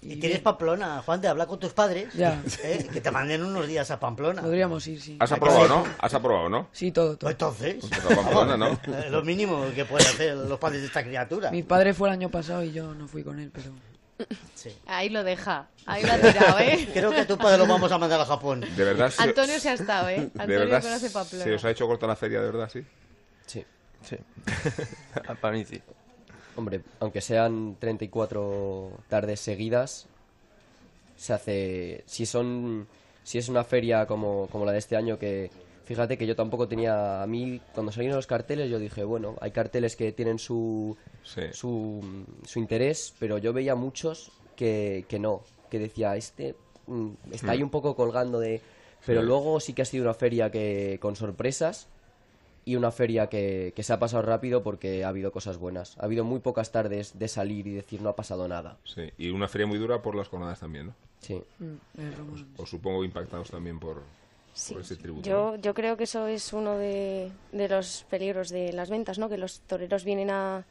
Speaker 3: Y tienes Pamplona, Juan, de hablar con tus padres.
Speaker 6: Ya.
Speaker 3: ¿eh? Que te manden unos días a Pamplona.
Speaker 6: Podríamos ir, sí.
Speaker 2: ¿Has aprobado, no? ¿Has aprobado, no?
Speaker 6: Sí, todo, todo.
Speaker 3: Entonces,
Speaker 2: Pues a Pamplona, ¿no?
Speaker 3: Lo mínimo que pueden hacer los padres de esta criatura.
Speaker 6: Mi padre fue el año pasado y yo no fui con él, pero.
Speaker 19: Ahí lo deja. Ahí lo ha tirado, ¿eh?
Speaker 3: Creo que a tu padre lo vamos a mandar a Japón.
Speaker 2: De verdad, sí.
Speaker 19: Antonio se ha estado, ¿eh?
Speaker 2: ¿De
Speaker 19: Antonio
Speaker 2: verdad
Speaker 19: conoce Pamplona.
Speaker 2: se os ha hecho corta la feria, de verdad, sí?
Speaker 7: Sí.
Speaker 8: Sí. Para mí sí.
Speaker 7: Hombre, aunque sean 34 tardes seguidas, se hace. Si son. Si es una feria como, como la de este año, que fíjate que yo tampoco tenía. A mí, cuando salieron los carteles, yo dije, bueno, hay carteles que tienen su. Su, su interés, pero yo veía muchos que, que no. Que decía, este. mm, está ahí
Speaker 2: Mm.
Speaker 7: un poco colgando de. Pero
Speaker 2: Sí.
Speaker 7: luego sí que ha sido una feria que con sorpresas y una feria que, que se ha pasado rápido porque ha habido cosas buenas. Ha habido muy pocas tardes de salir y decir no ha pasado nada.
Speaker 2: Sí, y una feria muy dura por las jornadas también, ¿no?
Speaker 7: Sí.
Speaker 2: Os supongo impactados también por, por ese tributo.
Speaker 5: Yo, yo creo que eso es uno de, de los peligros de las ventas, ¿no? Que los toreros vienen a,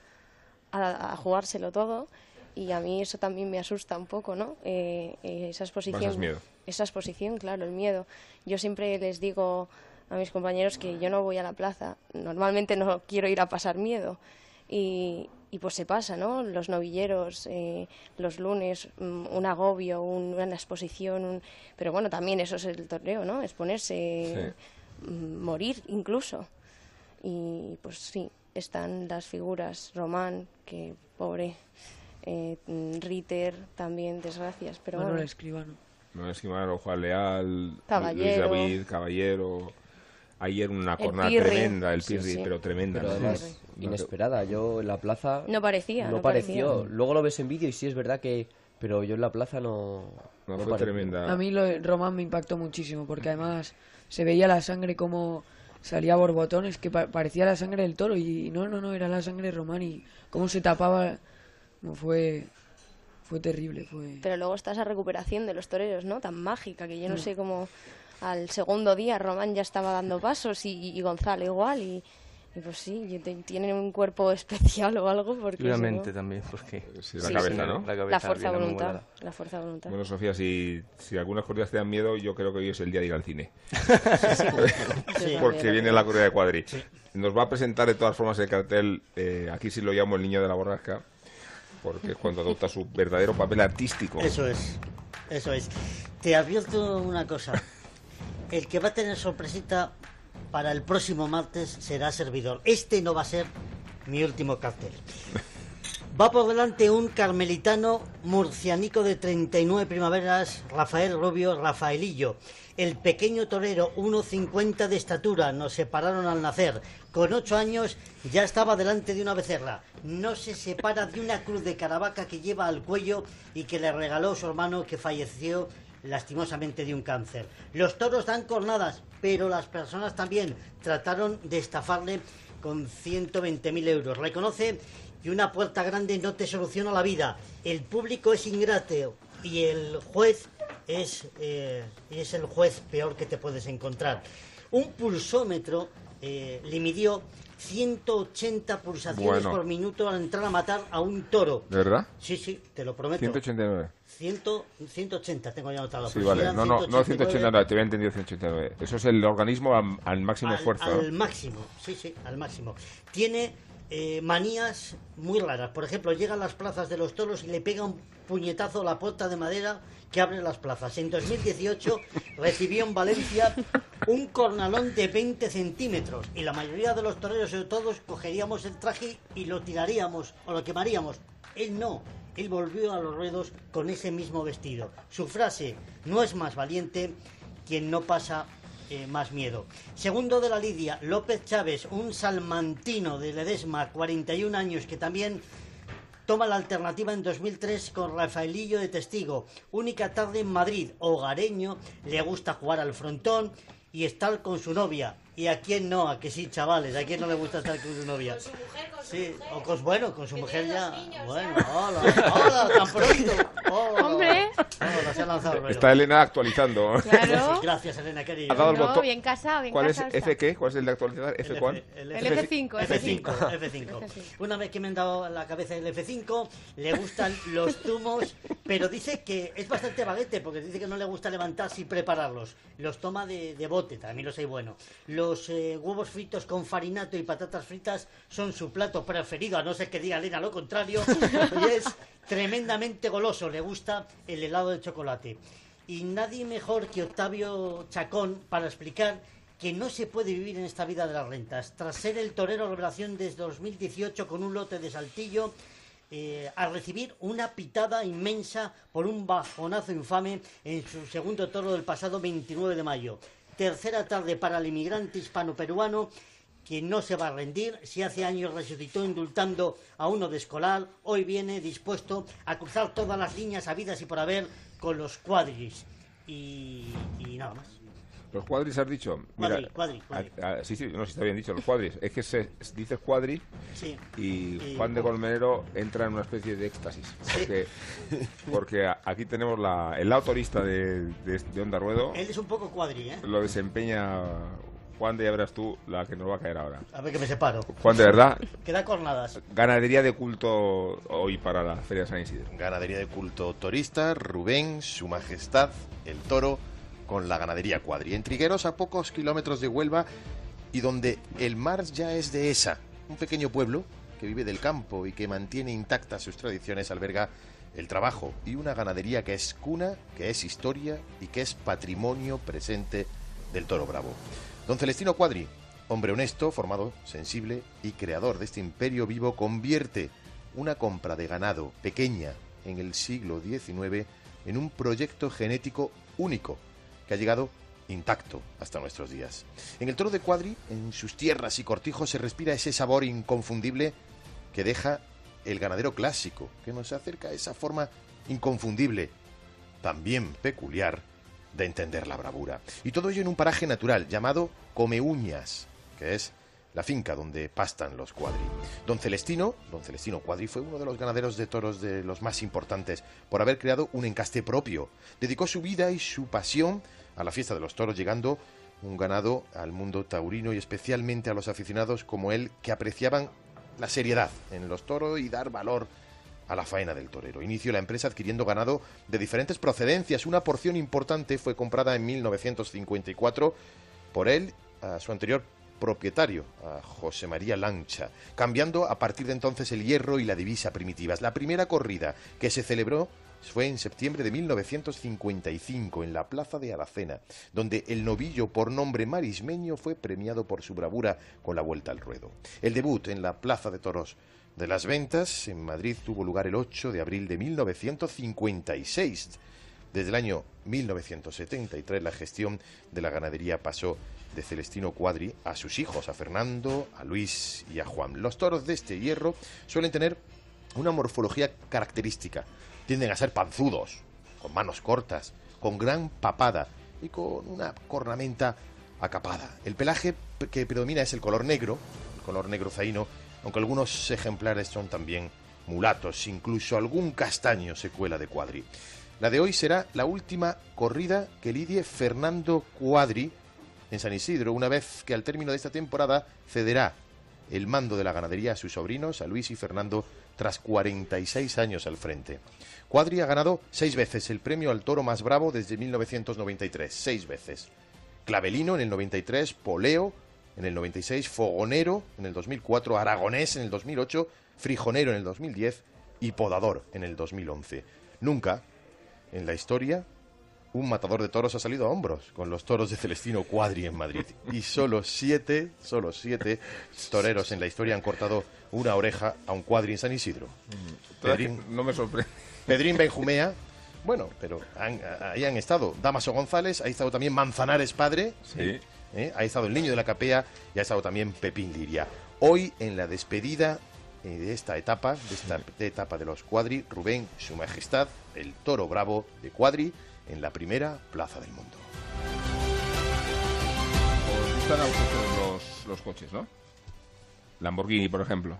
Speaker 5: a, a jugárselo todo y a mí eso también me asusta un poco, ¿no? Eh, eh, esa exposición.
Speaker 2: Miedo.
Speaker 5: Esa exposición, claro, el miedo. Yo siempre les digo a mis compañeros que yo no voy a la plaza. Normalmente no quiero ir a pasar miedo. Y, y pues se pasa, ¿no? Los novilleros, eh, los lunes, mm, un agobio, un- una exposición. un- Pero bueno, también eso es el torneo, ¿no? Exponerse, mm, morir incluso. Y pues sí, están las figuras, Román, que pobre, eh, mm, Ritter también, desgracias, pero
Speaker 6: Manuel
Speaker 5: bueno.
Speaker 6: Escribano.
Speaker 2: No Esquimano, Juan Leal,
Speaker 5: Caballero.
Speaker 2: Luis David, Caballero. Ayer una
Speaker 5: El
Speaker 2: jornada
Speaker 5: Pirri.
Speaker 2: tremenda, el Pirri,
Speaker 5: sí.
Speaker 2: pero tremenda.
Speaker 7: Pero
Speaker 2: ¿no?
Speaker 7: además, inesperada. Yo en la plaza...
Speaker 5: No parecía,
Speaker 7: No,
Speaker 5: no
Speaker 7: pareció.
Speaker 5: parecía.
Speaker 7: Luego lo ves en vídeo y sí es verdad que... Pero yo en la plaza no...
Speaker 2: No,
Speaker 7: no
Speaker 2: fue
Speaker 7: pareció.
Speaker 2: tremenda.
Speaker 6: A mí lo Román me impactó muchísimo porque además se veía la sangre como salía a borbotones que pa- parecía la sangre del toro y no, no, no, era la sangre de Román y cómo se tapaba. No, fue, fue terrible. Fue...
Speaker 5: Pero luego está esa recuperación de los toreros, ¿no? Tan mágica que yo no
Speaker 6: Mm.
Speaker 5: sé cómo al segundo día Román ya estaba dando pasos y, y Gonzalo igual y, y pues sí, y te- tienen un cuerpo especial o algo porque
Speaker 8: Y
Speaker 5: no-
Speaker 8: mente también, porque...
Speaker 2: Sí, la cabeza, ¿no?
Speaker 8: La, cabeza
Speaker 5: La fuerza de voluntad, la fuerza de voluntad.
Speaker 2: Bueno, Sofía, si, si algunas corridas te dan miedo, yo creo que hoy es el día de ir al cine.
Speaker 3: Sí.
Speaker 2: Porque viene la corrida de cuadri. Nos va a presentar de todas formas el cartel, eh, aquí sí lo llamo el niño de la borrasca, porque es cuando adopta su verdadero papel artístico.
Speaker 3: Eso es, eso es. Te advierto una cosa. El que va a tener sorpresita para el próximo martes será servidor. Este no va a ser mi último cartel. Va por delante un carmelitano murcianico de 39 primaveras, Rafael Rubio Rafaelillo. El pequeño torero, 1,50 de estatura, nos separaron al nacer. Con 8 años ya estaba delante de una becerra. No se separa de una cruz de caravaca que lleva al cuello y que le regaló su hermano que falleció lastimosamente de un cáncer. Los toros dan cornadas, pero las personas también trataron de estafarle con 120.000 euros. Reconoce que una puerta grande no te soluciona la vida. El público es ingrato y el juez es, eh, es el juez peor que te puedes encontrar. Un pulsómetro eh, le midió 180 pulsaciones
Speaker 2: Bueno.
Speaker 3: por minuto al entrar a matar a un toro.
Speaker 2: ¿De verdad?
Speaker 3: Sí, sí, te lo prometo.
Speaker 2: 189.
Speaker 3: 100, 180 tengo ya anotado.
Speaker 2: Sí, vale. No, no, no
Speaker 3: 189
Speaker 2: 189, te había entendido 189. Eso es el organismo al, al máximo
Speaker 3: al,
Speaker 2: esfuerzo.
Speaker 3: al máximo, sí, sí, al máximo. Tiene eh, manías muy raras. Por ejemplo, llega a las plazas de los toros y le pega un puñetazo a la puerta de madera que abre las plazas. En 2018 recibió en Valencia un cornalón de 20 centímetros y la mayoría de los toreros, sobre todos, cogeríamos el traje y lo tiraríamos o lo quemaríamos. Él no. Él volvió a los ruedos con ese mismo vestido. Su frase, no es más valiente quien no pasa eh, más miedo. Segundo de la Lidia, López Chávez, un salmantino de Ledesma, 41 años, que también toma la alternativa en 2003 con Rafaelillo de testigo. Única tarde en Madrid, hogareño, le gusta jugar al frontón y estar con su novia. ¿Y a quién no? ¿A que sí, chavales? ¿A quién no le gusta estar con su novia?
Speaker 5: Con su mujer, con su
Speaker 3: Sí,
Speaker 5: mujer.
Speaker 3: o con, bueno, con su
Speaker 5: Que
Speaker 3: mujer ya.
Speaker 5: niños,
Speaker 3: bueno, hola, hola, tan pronto. Hola.
Speaker 19: Hombre.
Speaker 3: Hola, se ha lanzado el.
Speaker 2: Está Elena actualizando.
Speaker 19: Claro.
Speaker 3: Gracias, Elena, querido.
Speaker 2: Ha dado el
Speaker 5: No, bien casado, bien
Speaker 2: ¿Cuál es
Speaker 5: casado
Speaker 2: F qué? ¿Cuál es el de actualizar? ¿F cuál?
Speaker 3: El,
Speaker 5: El F5,
Speaker 3: F5,
Speaker 5: F5.
Speaker 3: F5. Una vez que me han dado la cabeza el F5, le gustan los zumos, pero dice que es bastante baguete, porque dice que no le gusta levantarse y prepararlos. Los toma de, de bote, también los hay bueno. Los eh, huevos fritos con farinato y patatas fritas son su plato preferido, a no ser que diga Elena lo contrario, y es tremendamente goloso, le gusta el helado de chocolate. Y nadie mejor que Octavio Chacón para explicar que no se puede vivir en esta vida de las rentas. Tras ser el torero revelación desde 2018 con un lote de saltillo, eh, a recibir una pitada inmensa por un bajonazo infame en su segundo toro del pasado 29 de mayo. Tercera tarde para el inmigrante hispano-peruano que no se va a rendir. Si hace años resucitó indultando a uno de escolar, hoy viene dispuesto a cruzar todas las líneas habidas y por haber con los cuadris. Y nada más.
Speaker 2: Los cuadris has dicho.
Speaker 3: Cuadri, cuadri, cuadri.
Speaker 2: a- a- sí, sí, no, sí está bien dicho, los cuadris. Es que se, se dice cuadri
Speaker 3: Sí.
Speaker 2: y
Speaker 3: Y-
Speaker 2: Juan de Colmenero entra en una especie de éxtasis. Porque, porque a- aquí tenemos la, el lado torista de, de, de Onda Ruedo.
Speaker 3: Él es un poco cuadri, ¿eh?
Speaker 2: Lo desempeña Juan de, ya verás tú, la que nos va a caer ahora.
Speaker 3: A ver que me separo.
Speaker 2: Juan, de verdad,
Speaker 3: Queda cornadas.
Speaker 2: ganadería de culto hoy para la Feria de San Isidro.
Speaker 4: Ganadería de culto torista, Rubén, su majestad, el toro, con la ganadería cuadri. En Trigueros, a pocos kilómetros de Huelva, y donde el mar ya es de esa, un pequeño pueblo que vive del campo y que mantiene intactas sus tradiciones, alberga el trabajo y una ganadería que es cuna, que es historia y que es patrimonio presente del toro bravo. Don Celestino Cuadri, hombre honesto, formado, sensible y creador de este imperio vivo, convierte una compra de ganado pequeña en el siglo XIX en un proyecto genético único que ha llegado intacto hasta nuestros días. En el toro de Cuadri, en sus tierras y cortijos, se respira ese sabor inconfundible que deja el ganadero clásico, que nos acerca a esa forma inconfundible, también peculiar, de entender la bravura. Y todo ello en un paraje natural llamado Comeuñas, que es la finca donde pastan los cuadri. Don Celestino, don Celestino Cuadri fue uno de los ganaderos de toros de los más importantes por haber creado un encaste propio. Dedicó su vida y su pasión a la fiesta de los toros, llegando un ganado al mundo taurino y especialmente a los aficionados como él que apreciaban la seriedad en los toros y dar valor a la faena del torero. Inició la empresa adquiriendo ganado de diferentes procedencias. Una porción importante fue comprada en 1954 por él, a su anterior propietario, a José María Lancha, cambiando a partir de entonces el hierro y la divisa primitivas. La primera corrida que se celebró fue en septiembre de 1955 en la plaza de Aracena, donde el novillo por nombre marismeño fue premiado por su bravura con la vuelta al ruedo. El debut en la plaza de toros de las ventas en Madrid tuvo lugar el 8 de abril de 1956. Desde el año 1973 la gestión de la ganadería pasó de Celestino Cuadri a sus hijos, a Fernando, a Luis y a Juan. Los toros de este hierro suelen tener una morfología característica. Tienden a ser panzudos, con manos cortas, con gran papada y con una cornamenta acapada. El pelaje que predomina es el color negro, el color negro zaino, aunque algunos ejemplares son también mulatos, incluso algún castaño se cuela de Cuadri. La de hoy será la última corrida que lidie Fernando Cuadri en San Isidro, una vez que al término de esta temporada cederá el mando de la ganadería a sus sobrinos, a Luis y Fernando, tras 46 años al frente. Cuadri ha ganado seis veces el premio al toro más bravo desde 1993, seis veces. Clavelino en el 93, Poleo en el 96, Fogonero en el 2004, Aragonés en el 2008, Frijonero en el 2010 y Podador en el 2011. Nunca en la historia un matador de toros ha salido a hombros con los toros de Celestino Cuadri en Madrid. Y solo siete, solo siete toreros en la historia han cortado una oreja a un Cuadri en San Isidro. Pedrín,
Speaker 2: No me sorprende.
Speaker 4: Pedrín Benjumea, bueno, pero han- ahí han estado Damaso González, ha estado también Manzanares Padre,
Speaker 2: Sí.
Speaker 4: ¿eh? ha estado el Niño de la Capea y ha estado también Pepín Liria. Hoy, en la despedida eh, de esta etapa, de esta etapa de los Cuadri, Rubén, Su Majestad, el Toro Bravo de Cuadri, en la primera plaza del mundo.
Speaker 2: gustan a vosotros los, los coches, ¿no? Lamborghini, por ejemplo.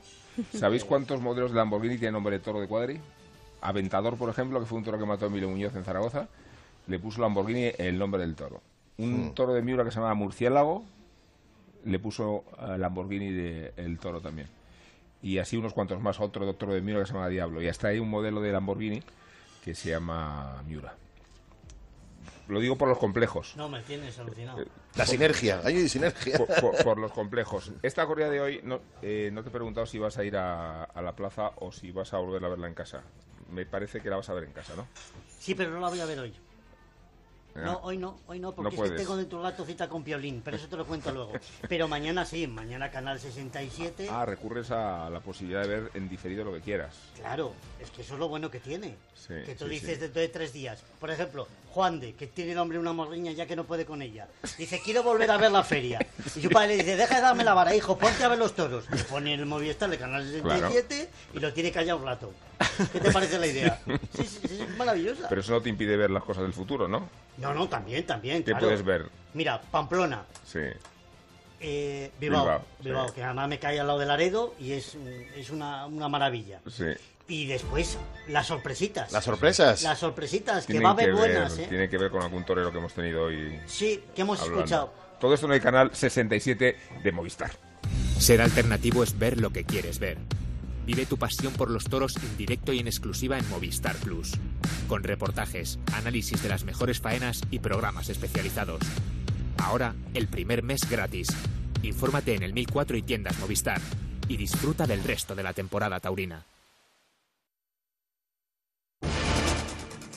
Speaker 2: ¿Sabéis cuántos modelos de Lamborghini tienen nombre de toro de cuadri? Aventador, por ejemplo, que fue un toro que mató a Emilio Muñoz en Zaragoza, le puso Lamborghini el nombre del toro. Un
Speaker 4: Mm.
Speaker 2: toro de Miura que se llamaba Murciélago le puso a Lamborghini de, el toro también. Y así unos cuantos más, otro doctor de Miura que se llama Diablo. Y hasta hay un modelo de Lamborghini que se llama Miura. Lo digo por los complejos.
Speaker 3: No, me tienes alucinado.
Speaker 4: La sinergia, hay sinergia.
Speaker 2: Por, por- por los complejos. Esta corrida de hoy, no, eh, no te he preguntado si vas a ir a, a la plaza o si vas a volver a verla en casa. Me parece que la vas a ver en casa, ¿no?
Speaker 3: Sí, pero no la voy a ver hoy. No,
Speaker 2: Ah.
Speaker 3: hoy no, hoy no,
Speaker 2: No
Speaker 3: porque es que tengo dentro de un rato cita con Piolín, pero eso te lo cuento luego. Pero mañana sí, mañana Canal 67.
Speaker 2: Ah, recurres a la posibilidad de ver en diferido lo que quieras.
Speaker 3: Claro, es que eso es lo bueno que tiene.
Speaker 2: Sí,
Speaker 3: que tú
Speaker 2: sí,
Speaker 3: dices
Speaker 2: sí.
Speaker 3: dentro de tres días. Por ejemplo, Juan de, que tiene el hombre una morriña ya que no puede con ella. Dice, quiero volver a ver la feria. Y su padre le dice, deja de darme la vara, hijo, ponte a ver los toros. Le pone el Movistar de Canal 67 y lo tiene callado un rato. ¿Qué te parece la idea? Sí, sí, sí, es maravillosa.
Speaker 2: Pero eso no te impide ver las cosas del futuro, ¿no?
Speaker 3: No, no, también, también.
Speaker 2: ¿Qué
Speaker 3: claro.
Speaker 2: puedes ver?
Speaker 3: Mira, Pamplona,
Speaker 2: Sí.
Speaker 3: eh, Bilbao,
Speaker 2: Bilbao,
Speaker 3: Bilbao, que además me cae al lado de Laredo y es, es una, una maravilla.
Speaker 2: Sí.
Speaker 3: Y después, las sorpresitas.
Speaker 4: Las sorpresas.
Speaker 3: Las sorpresitas, que
Speaker 2: Tienen
Speaker 3: va a haber
Speaker 2: que
Speaker 3: buenas,
Speaker 2: ver,
Speaker 3: ¿eh?
Speaker 2: Tiene que ver con algún torero que hemos tenido hoy.
Speaker 3: Sí, que hemos
Speaker 2: hablando.
Speaker 3: escuchado.
Speaker 2: Todo esto en el canal 67 de Movistar.
Speaker 11: Ser alternativo es ver lo que quieres ver. Vive tu pasión por los toros en directo y en exclusiva en Movistar Plus. Con reportajes, análisis de las mejores faenas y programas especializados. Ahora, el primer mes gratis. Infórmate en el 1004 y tiendas Movistar. Y disfruta del resto de la temporada taurina.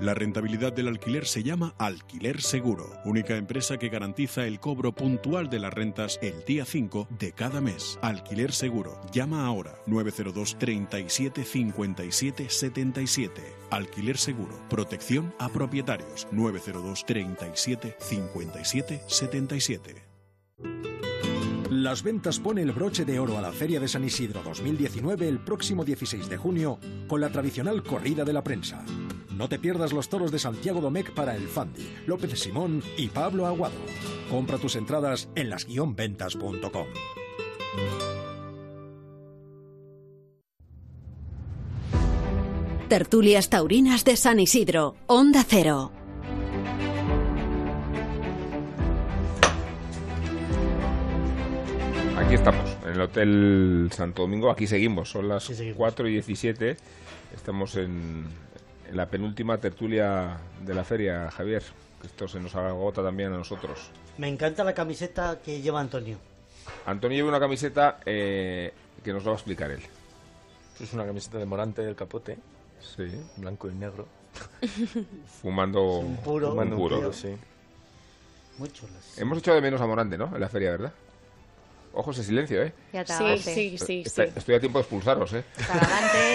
Speaker 16: La rentabilidad del alquiler se llama Alquiler Seguro, única empresa que garantiza el cobro puntual de las rentas el día 5 de cada mes. Alquiler Seguro. Llama ahora 902 37 57 77. Alquiler Seguro. Protección a propietarios 902 37 57 77.
Speaker 17: Las ventas pone el broche de oro a la Feria de San Isidro 2019 el próximo 16 de junio con la tradicional corrida de la prensa. No te pierdas los toros de Santiago Domecq para el Fandi, López Simón y Pablo Aguado. Compra tus entradas en las-ventas.com.
Speaker 1: Tertulias Taurinas de San Isidro, Onda Cero.
Speaker 2: Aquí estamos, en el Hotel Santo Domingo. Aquí seguimos, son las 4 y 17. Estamos en, en la penúltima tertulia de la feria, Javier. Esto se nos agota también a nosotros.
Speaker 3: Me encanta la camiseta que lleva Antonio.
Speaker 2: Antonio lleva una camiseta eh, que nos lo va a explicar él.
Speaker 8: Es una camiseta de Morante del capote.
Speaker 2: Sí.
Speaker 8: Blanco y negro.
Speaker 2: Fumando
Speaker 3: Un puro.
Speaker 8: Fumando un
Speaker 2: puro.
Speaker 8: puro, sí.
Speaker 3: Muy chulas.
Speaker 2: Hemos echado de menos a Morante, ¿no? En la feria, ¿verdad? Ojo ese silencio, ¿eh?
Speaker 5: Ya
Speaker 19: Sí, sí, sí,
Speaker 2: Está-
Speaker 19: sí.
Speaker 2: Estoy a tiempo de expulsaros, ¿eh?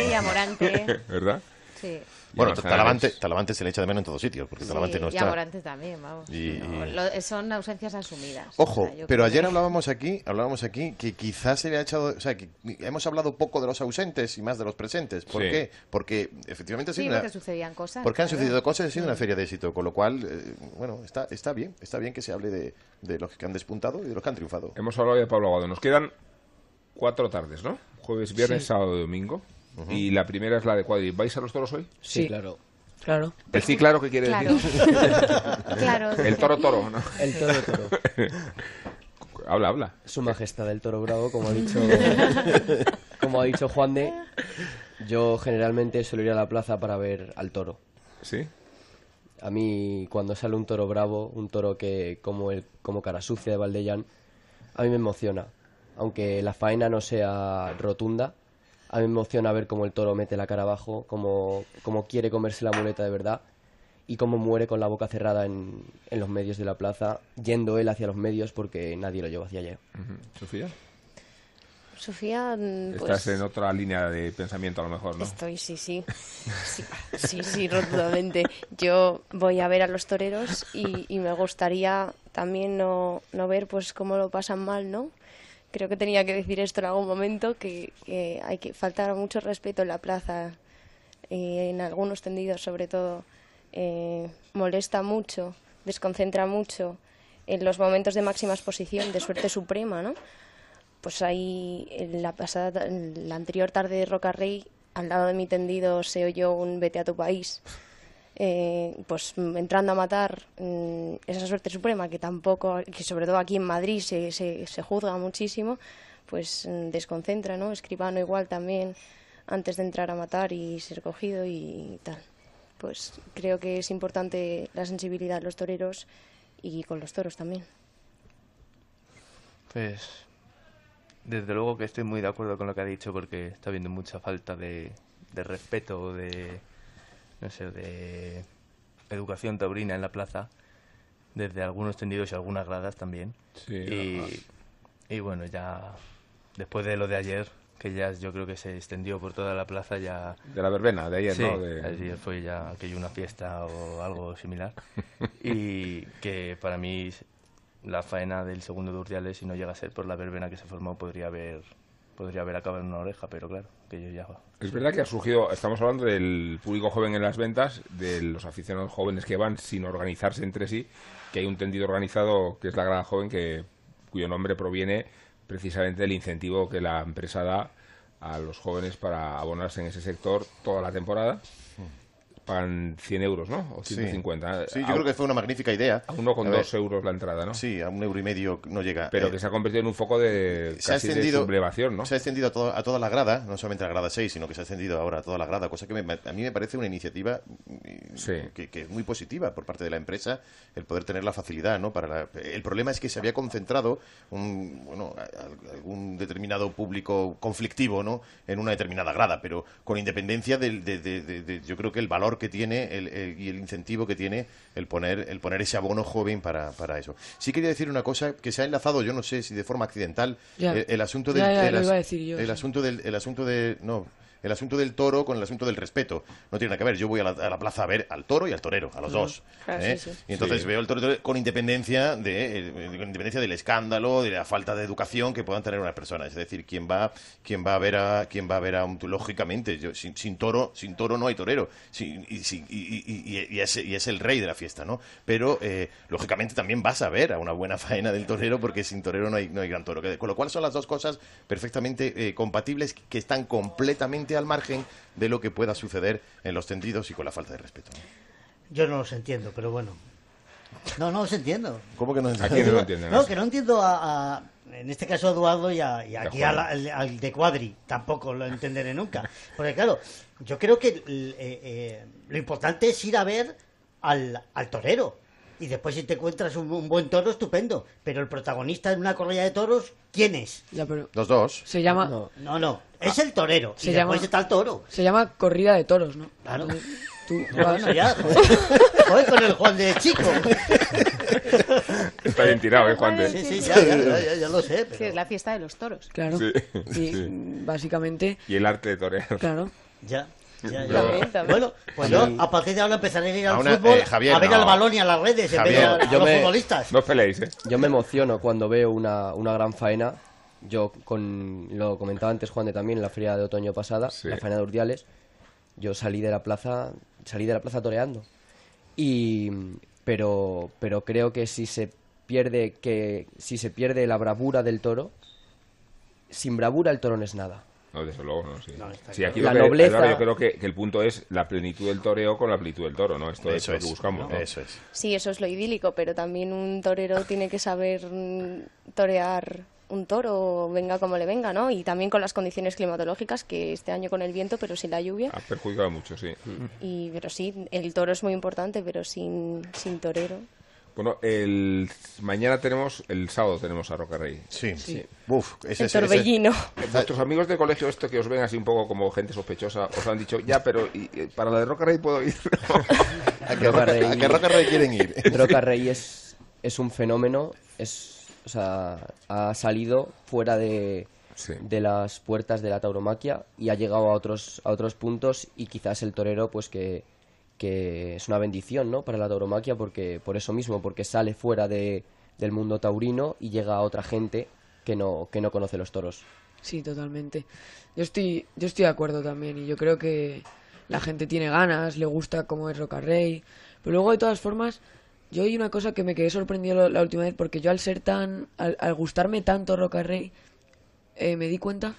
Speaker 5: Y Amorante.
Speaker 2: ¿Verdad?
Speaker 5: Sí.
Speaker 4: Bueno, Talavante. Talavante se le echa de menos en todos sitios, porque Talavante
Speaker 5: Sí,
Speaker 4: no
Speaker 5: y
Speaker 4: está.
Speaker 5: Amorante también, vamos.
Speaker 4: Y-
Speaker 5: No,
Speaker 4: y-
Speaker 5: lo- son ausencias asumidas.
Speaker 4: Ojo,
Speaker 5: O sea, yo
Speaker 4: pero
Speaker 5: creo
Speaker 4: ayer
Speaker 5: que-
Speaker 4: hablábamos aquí, hablábamos aquí que quizás se le ha echado, o sea, que hemos hablado poco de los ausentes y más de los presentes. ¿Por
Speaker 2: Sí.
Speaker 4: qué? Porque efectivamente ha
Speaker 5: Sí,
Speaker 4: sido una-
Speaker 5: porque sucedían cosas.
Speaker 4: porque han
Speaker 5: claro.
Speaker 4: sucedido cosas, ha sido una feria de éxito, con lo cual, eh, bueno, está, está bien, está bien que se hable de, de los que han despuntado y de los que han triunfado.
Speaker 2: Hemos hablado de Pablo Aguado. Nos quedan cuatro tardes, ¿no? Jueves, viernes,
Speaker 6: Sí.
Speaker 2: sábado y domingo. Y la primera es la de Cuadri. ¿Vais a los toros hoy?
Speaker 6: Sí.
Speaker 7: claro.
Speaker 6: Claro.
Speaker 2: El sí, claro, ¿qué quiere
Speaker 5: Claro.
Speaker 2: decir?
Speaker 5: Claro.
Speaker 2: El toro, toro, ¿no?
Speaker 7: El toro, toro.
Speaker 2: Habla, habla.
Speaker 7: Su majestad del toro bravo, como ha dicho, como ha dicho Juan de, yo generalmente suelo ir a la plaza para ver al toro.
Speaker 2: ¿Sí?
Speaker 7: A mí, cuando sale un toro bravo, un toro que como el como cara sucia de Valdellán, a mí me emociona. Aunque la faena no sea rotunda, a mí me emociona ver cómo el toro mete la cara abajo, cómo, cómo quiere comerse la muleta de verdad y cómo muere con la boca cerrada en, en los medios de la plaza, yendo él hacia los medios porque nadie lo lleva hacia allá.
Speaker 2: Sofía.
Speaker 5: Sofía, mm, pues...
Speaker 2: Estás en otra línea de pensamiento a lo mejor, ¿no?
Speaker 5: Estoy, sí, sí. Sí, sí, sí, rotundamente. Yo voy a ver a los toreros y, y me gustaría también no, no ver pues cómo lo pasan mal, ¿no? Creo que tenía que decir esto en algún momento, que, hay que faltar mucho respeto en la plaza, eh, en algunos tendidos sobre todo. Eh, molesta mucho, desconcentra mucho en los momentos de máxima exposición, de suerte suprema, ¿no? pues ahí en la pasada en la anterior tarde de Roca Rey al lado de mi tendido se oyó un vete a tu país eh, pues mm, entrando a matar mm, esa suerte suprema que tampoco que sobre todo aquí en Madrid se, se, se juzga muchísimo pues mm, desconcentra no escribano igual también antes de entrar a matar y ser cogido y tal. Pues creo que es importante la sensibilidad de los toreros y con los toros también.
Speaker 8: Pues desde luego que estoy muy de acuerdo con lo que ha dicho porque está habiendo mucha falta de, de respeto de no sé de educación taurina en la plaza desde algunos tendidos y algunas gradas también.
Speaker 2: Sí,
Speaker 8: y, y bueno ya después de lo de ayer que ya yo creo que se extendió por toda la plaza ya
Speaker 2: De la verbena de ayer,
Speaker 8: Sí,
Speaker 2: ¿no? De-
Speaker 8: ayer fue ya aquello una fiesta o algo similar. Y que para mí la faena del segundo de Urdiales si no llega a ser por la verbena que se formó podría haber podría haber acabado en una oreja pero claro que yo ya
Speaker 2: Es verdad que ha surgido, estamos hablando del público joven en las ventas, de los aficionados jóvenes que van sin organizarse entre sí, que hay un tendido organizado que es la Grada Joven, que, cuyo nombre proviene precisamente del incentivo que la empresa da a los jóvenes para abonarse en ese sector toda la temporada. Pagan 100 euros, ¿no? O
Speaker 4: Sí.
Speaker 2: 150.
Speaker 4: Sí, yo
Speaker 2: A-
Speaker 4: creo que fue una magnífica idea.
Speaker 2: A uno con
Speaker 4: A ver,
Speaker 2: dos euros la entrada, ¿no?
Speaker 4: Sí, a un euro y medio no llega.
Speaker 2: Pero
Speaker 4: Eh,
Speaker 2: que se ha convertido en un foco de
Speaker 4: se ha
Speaker 2: de
Speaker 4: extendido,
Speaker 2: sublevación, ¿no?
Speaker 4: Se ha extendido a, todo- a toda la grada, no solamente a la grada 6, sino que se ha extendido ahora a toda la grada, cosa que me- a mí me parece una iniciativa mm, que, que es muy positiva por parte de la empresa, el poder tener la facilidad, ¿no? Para la- el problema es que se había concentrado un, bueno, algún determinado público conflictivo, ¿no? En una determinada grada, pero con independencia del, de, de- de- de- yo creo que el valor que tiene el- el- y el incentivo que tiene el poner, el poner ese abono joven para, para eso. Sí quería decir una cosa que se ha enlazado, yo no sé si de forma accidental,
Speaker 6: Ya.
Speaker 4: el, el asunto del
Speaker 6: ya,
Speaker 4: el as-
Speaker 6: decir yo,
Speaker 4: el
Speaker 6: sí.
Speaker 4: asunto del el asunto de no el asunto del toro con el asunto del respeto. No tiene nada que ver. Yo voy a la, a la plaza a ver al toro y al torero a los dos
Speaker 6: Claro,
Speaker 4: ¿eh?
Speaker 6: sí, sí.
Speaker 4: y entonces
Speaker 2: Sí.
Speaker 4: veo el toro con independencia de eh, con independencia del escándalo de la falta de educación que puedan tener unas personas. Es decir quién va quién va a ver a quién va a ver a un lógicamente yo, sin, sin toro sin toro no hay torero. Sin- y, sin- y- y- y- y es, y es el rey de la fiesta no pero eh, lógicamente también vas a ver a una buena faena del torero porque sin torero no hay no hay gran toro. Con lo cual son las dos cosas perfectamente eh, compatibles que están completamente al margen de lo que pueda suceder en los tendidos y con la falta de respeto ¿no?
Speaker 3: Yo no los entiendo, pero bueno. No, no los entiendo.
Speaker 4: ¿Cómo que no
Speaker 2: ¿A quién no lo entienden?
Speaker 3: No, que no entiendo a, a- en este caso a Eduardo y, a- y aquí al, al- al de Cuadri, tampoco lo entenderé nunca. Porque claro, yo creo que eh, eh, lo importante es ir a ver al, al torero. Y después si te encuentras un, un buen toro, estupendo. Pero el protagonista en una corrida de toros, ¿quién es?
Speaker 6: Ya, pero
Speaker 4: los dos
Speaker 6: se llama
Speaker 3: No, no, es el torero.
Speaker 6: Se
Speaker 3: y
Speaker 6: llama-
Speaker 3: después está el toro.
Speaker 6: se llama corrida de toros, ¿no?
Speaker 3: Claro.
Speaker 6: Tú
Speaker 3: No,
Speaker 6: vas-
Speaker 3: bueno, ya, joder. Joder, con el Juan de Chico.
Speaker 2: Está bien tirado, ¿eh, Juan? de-
Speaker 3: Sí, sí, ya, ya, ya, ya, ya lo sé.
Speaker 19: Sí, es la fiesta de los toros.
Speaker 6: Claro.
Speaker 2: Sí,
Speaker 6: Y
Speaker 2: sí.
Speaker 6: básicamente,
Speaker 2: Y el arte de torear.
Speaker 6: claro.
Speaker 3: Ya. Ya,
Speaker 2: Yo-
Speaker 3: ya.
Speaker 2: También,
Speaker 5: también.
Speaker 3: Bueno, pues
Speaker 2: A
Speaker 3: yo a partir de ahora empezaré a ir al
Speaker 4: A una-
Speaker 3: fútbol
Speaker 4: eh, Javier,
Speaker 3: a ver
Speaker 4: no.
Speaker 3: al balón y a las redes en vez de a,
Speaker 4: Javier,
Speaker 3: a
Speaker 7: yo
Speaker 3: los
Speaker 7: me-
Speaker 3: futbolistas.
Speaker 2: No os peleéis, ¿eh?
Speaker 7: Yo me emociono cuando veo una, una gran faena. Yo, con lo comentaba antes Juan de también, en la feria de otoño pasada,
Speaker 2: Sí.
Speaker 7: la faena de Urdiales, yo salí de la plaza, salí de la plaza toreando. Y, pero, pero creo que si se pierde, que si se pierde la bravura del toro, sin bravura el toro no es nada.
Speaker 2: No, desde luego, no, sí.
Speaker 3: No, está
Speaker 2: Sí, aquí
Speaker 7: La
Speaker 2: lo que-
Speaker 7: nobleza-
Speaker 2: claro, yo creo que, que el punto es la plenitud del toreo con la plenitud del toro, ¿no? Esto es
Speaker 4: Eso
Speaker 2: lo que
Speaker 4: es,
Speaker 2: buscamos, ¿no?
Speaker 4: Eso es.
Speaker 5: Sí, eso es lo idílico, pero también un torero tiene que saber torear un toro, venga como le venga, ¿no? Y también con las condiciones climatológicas, que este año con el viento, pero sin la lluvia.
Speaker 2: Ha perjudicado mucho, sí.
Speaker 5: Y, pero sí, el toro es muy importante, pero sin, sin torero.
Speaker 2: Bueno, el mañana tenemos, el sábado tenemos a Roca Rey.
Speaker 4: Sí.
Speaker 5: Sí.
Speaker 4: Uf, ese
Speaker 5: El
Speaker 4: es- ese-
Speaker 5: torbellino.
Speaker 2: Vuestros amigos de colegio, esto que os ven así un poco como gente sospechosa, os han dicho, ya, pero ¿y, eh, para la de Roca Rey puedo ir.
Speaker 4: ¿A qué Roca- a qué Roca Rey quieren ir?
Speaker 7: Roca Rey es, es un fenómeno, es, o sea, ha salido fuera de, de las puertas de la tauromaquia y ha llegado a otros, a otros puntos y quizás el torero, pues que, que es una bendición, ¿no? Para la tauromaquia porque, por eso mismo, porque sale fuera de, del mundo taurino y llega a otra gente que no, que no conoce los toros.
Speaker 6: Sí, totalmente. Yo estoy, yo estoy de acuerdo también y yo creo que la gente tiene ganas, le gusta cómo es Roca Rey, pero luego de todas formas, yo hay una cosa que me quedé sorprendido la- última vez porque yo al ser tan, al, al gustarme tanto Roca Rey, eh, me di cuenta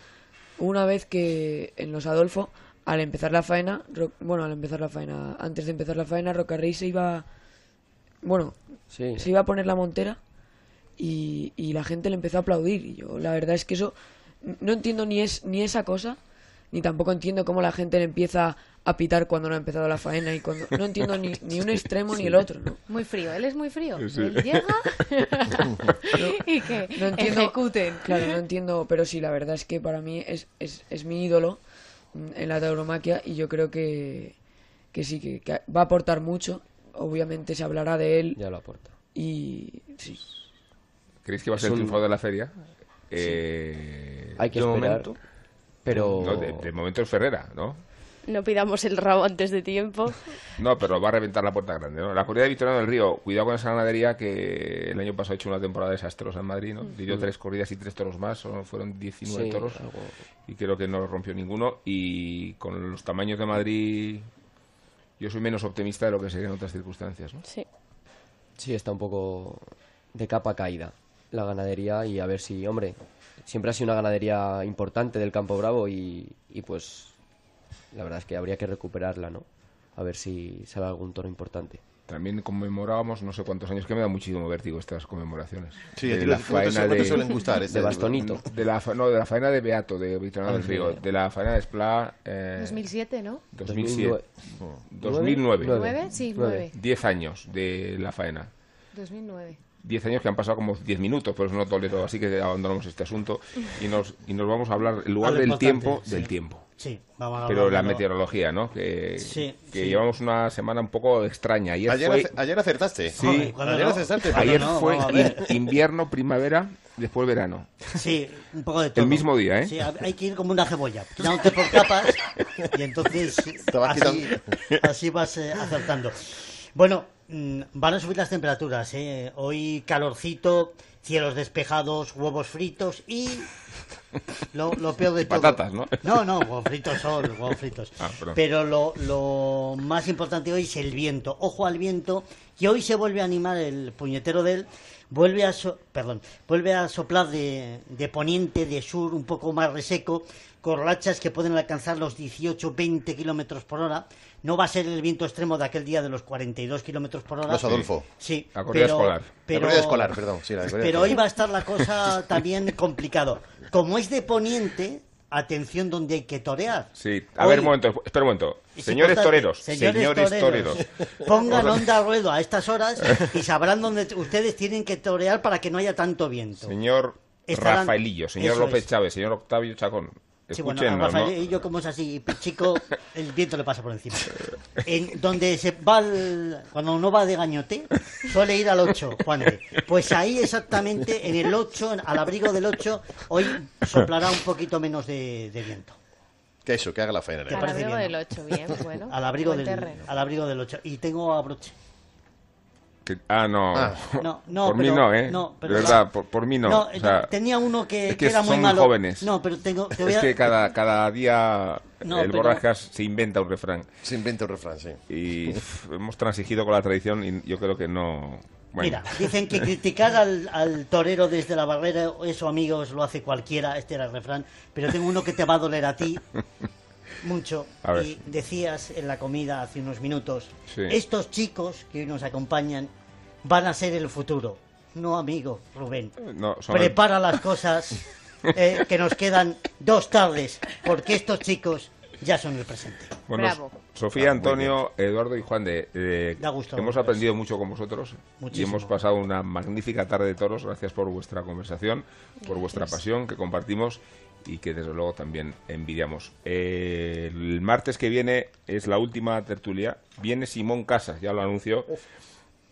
Speaker 6: una vez que en los Adolfo, al empezar la faena, Ro- bueno, al empezar la faena, antes de empezar la faena, Roca Rey se iba, bueno,
Speaker 7: Sí.
Speaker 6: se iba a poner la montera y, y la gente le empezó a aplaudir. Y yo, la verdad es que eso, no entiendo ni, es, ni esa cosa, ni tampoco entiendo cómo la gente le empieza a pitar cuando no ha empezado la faena y cuando no entiendo ni, ni un extremo ni el otro, ¿no?
Speaker 19: Muy frío, él es muy frío.
Speaker 6: Sí.
Speaker 19: Él llega y que
Speaker 6: no entiendo,
Speaker 19: ejecuten.
Speaker 6: Claro, no entiendo, pero sí, la verdad es que para mí es, es, es mi ídolo en la tauromaquia y yo creo que, que sí, que, que va a aportar mucho. Obviamente se hablará de él.
Speaker 7: Ya lo aporta.
Speaker 6: Y sí.
Speaker 2: ¿Creéis que va a ser el
Speaker 7: un-
Speaker 2: triunfador de la feria? Eh,
Speaker 7: Hay que
Speaker 2: de
Speaker 7: esperar,
Speaker 2: momento.
Speaker 7: pero-
Speaker 2: No, de, de momento es Ferrera, ¿no?
Speaker 5: No pidamos el rabo antes de tiempo.
Speaker 2: No, pero va a reventar la puerta grande, ¿no? La corrida de Victoriano del Río, cuidado con esa ganadería que el año pasado ha hecho una temporada desastrosa en Madrid, ¿no? Dio
Speaker 7: Mm.
Speaker 2: tres corridas y tres toros más, fueron 19
Speaker 7: Sí,
Speaker 2: toros
Speaker 7: algo.
Speaker 2: y creo que no rompió ninguno. Y con los tamaños de Madrid, yo soy menos optimista de lo que sería en otras circunstancias, ¿no?
Speaker 5: Sí.
Speaker 7: Sí, está un poco de capa caída la ganadería y a ver si, hombre, siempre ha sido una ganadería importante del Campo Bravo y, y pues la verdad es que habría que recuperarla, ¿no? A ver si sale algún toro importante.
Speaker 2: También conmemorábamos no sé cuántos años, que me da muchísimo vértigo estas conmemoraciones.
Speaker 4: Sí,
Speaker 2: de la faena de,
Speaker 4: suelen gustar, este-
Speaker 7: de bastonito.
Speaker 2: De la, fa- no, de la faena de Beato, de Victoriano
Speaker 7: Ah,
Speaker 2: del Río, de la faena de Esplá... Eh,
Speaker 19: 2007, ¿no?
Speaker 2: 2007.
Speaker 7: 2009.
Speaker 2: 2009.
Speaker 19: ¿Nueve? Sí, nueve.
Speaker 2: 10 años de la faena.
Speaker 19: 2009.
Speaker 2: 10 años que han pasado como 10 minutos, pero eso no tolero, así que abandonamos este asunto y nos, y nos vamos a hablar, en lugar del tiempo,
Speaker 3: sí.
Speaker 2: del tiempo.
Speaker 3: Sí, vamos a
Speaker 2: Pero la
Speaker 3: de
Speaker 2: meteorología, ¿no? Que,
Speaker 3: Sí,
Speaker 2: que
Speaker 3: sí.
Speaker 2: llevamos una semana un poco extraña. Ayer,
Speaker 4: Ayer
Speaker 2: fue...
Speaker 4: ace- ayer acertaste.
Speaker 2: Sí,
Speaker 4: Joder, Ayer no. acertaste,
Speaker 2: Ayer
Speaker 4: no,
Speaker 2: fue invierno, primavera, después verano.
Speaker 3: Sí, un poco de todo.
Speaker 2: El mismo día, ¿eh?
Speaker 3: Sí, hay que ir como una cebolla, tirándote por capas y entonces así vas eh, acertando. Bueno, mm, van a subir las temperaturas, ¿eh? Hoy calorcito, cielos despejados, huevos fritos y lo, lo peor de todo.
Speaker 2: Patatas, ¿no?
Speaker 3: No, no, huevos fritos son huevos fritos.
Speaker 2: Ah.
Speaker 3: Pero lo, lo más importante hoy es el viento. Ojo al viento, que hoy se vuelve a animar el puñetero de él. Vuelve a, so- perdón, vuelve a soplar de, de poniente, de sur, un poco más reseco, con rachas que pueden alcanzar los 18-20 kilómetros por hora. No va a ser el viento extremo de aquel día de los 42 kilómetros por hora.
Speaker 4: Los Adolfo.
Speaker 3: Sí,
Speaker 2: La corrida
Speaker 3: pero-
Speaker 2: escolar.
Speaker 3: pero-
Speaker 4: La corrida escolar, perdón, sí, la corrida
Speaker 3: pero
Speaker 4: escolar.
Speaker 3: hoy va a estar la cosa también complicado. Como es de poniente, atención donde hay que torear.
Speaker 2: Sí, a
Speaker 3: Hoy-
Speaker 2: ver, un momento, espera un momento.
Speaker 3: es
Speaker 2: Señores toreros,
Speaker 3: Señores
Speaker 2: señores,
Speaker 3: toreros,
Speaker 2: toreros.
Speaker 3: Pongan onda ruedo a estas horas y sabrán dónde ustedes tienen que torear para que no haya tanto viento.
Speaker 2: Señor
Speaker 3: Estarán-
Speaker 2: Rafaelillo, señor
Speaker 3: Eso
Speaker 2: López
Speaker 3: es.
Speaker 2: Chávez, señor Octavio Chacón.
Speaker 3: Sí, bueno, a Rafael
Speaker 2: ¿no?
Speaker 3: y yo como es así, chico, el viento le pasa por encima. En donde se va el- cuando uno va de gañote, suele ir al 8, Juan. Pues ahí exactamente, en el 8, al abrigo del 8, hoy soplará un poquito menos de, de viento.
Speaker 4: Que eso, que haga la faena.
Speaker 3: ¿Te
Speaker 19: Al abrigo
Speaker 3: bien,
Speaker 19: del 8, bien, bueno.
Speaker 3: Al abrigo, del,
Speaker 19: terreno.
Speaker 3: al abrigo del 8. Y tengo a broche.
Speaker 2: Que- Ah, no.
Speaker 3: Ah. No, no,
Speaker 2: por mí
Speaker 3: pero-
Speaker 2: no, ¿eh?
Speaker 3: no, pero
Speaker 2: de verdad,
Speaker 3: la-
Speaker 2: por, por mí no.
Speaker 3: No,
Speaker 2: o sea,
Speaker 3: tenía uno que,
Speaker 2: es
Speaker 3: que era muy
Speaker 2: son
Speaker 3: malo.
Speaker 2: jóvenes.
Speaker 3: No, pero tengo, te voy
Speaker 2: Es
Speaker 3: a-
Speaker 2: que cada, cada día
Speaker 3: No,
Speaker 2: el
Speaker 3: pero-
Speaker 2: Borrascas se inventa un refrán.
Speaker 4: Se inventa un refrán, sí.
Speaker 2: Y pff, hemos transigido con la tradición y yo creo que no, Bueno.
Speaker 3: Mira, dicen que criticar al, al torero desde la barrera, eso amigos, lo hace cualquiera, este era el refrán, pero tengo uno que te va a doler a ti mucho.
Speaker 2: A ver.
Speaker 3: Y decías en la comida hace unos minutos,
Speaker 2: Sí.
Speaker 3: estos chicos que hoy nos acompañan van a ser el futuro. No, amigo, Rubén.
Speaker 2: No, son el-
Speaker 3: Prepara las cosas, eh, que nos quedan dos tardes, porque estos chicos ya son el presente.
Speaker 2: Bueno,
Speaker 3: Bravo.
Speaker 2: Sofía,
Speaker 3: Ah,
Speaker 2: Antonio, Eduardo y Juan de, eh,
Speaker 3: Da gusto
Speaker 2: hemos aprendido mucho con vosotros y hemos pasado una magnífica tarde de toros. Gracias por vuestra conversación, por vuestra
Speaker 3: Gracias.
Speaker 2: pasión que compartimos y que desde luego también envidiamos. Eh, el martes que viene es la última tertulia. Viene Simón Casas, ya lo anunció.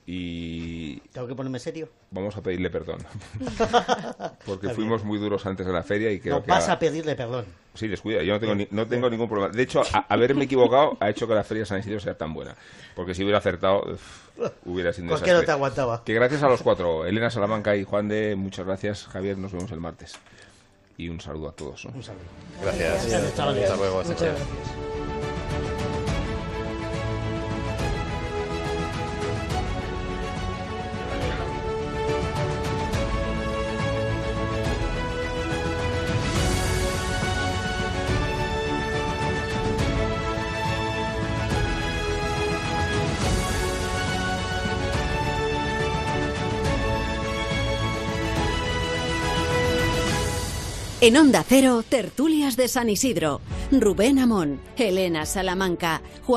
Speaker 2: Y
Speaker 3: Tengo que ponerme serio.
Speaker 2: vamos a pedirle perdón. Porque
Speaker 3: Está
Speaker 2: fuimos muy duros antes de la feria y creo
Speaker 3: No
Speaker 2: que...
Speaker 3: vas
Speaker 2: a-
Speaker 3: a pedirle perdón.
Speaker 2: Sí, descuida, yo no tengo, ni- no tengo ningún problema. De hecho, a- haberme equivocado ha hecho que la Feria de San Isidro sea tan buena. Porque si hubiera acertado, uf, hubiera sido
Speaker 3: Cualquiera
Speaker 2: desastre.
Speaker 3: te aguantaba.
Speaker 2: Que gracias a los cuatro, Elena Salamanca y Juan de, muchas gracias. Javier, nos vemos el martes. Y un saludo a todos. ¿no?
Speaker 3: Un saludo.
Speaker 4: Gracias.
Speaker 3: Gracias.
Speaker 4: Hasta luego. hasta luego.
Speaker 1: En Onda Cero, tertulias de San Isidro. Rubén Amón, Elena Salamanca, Juan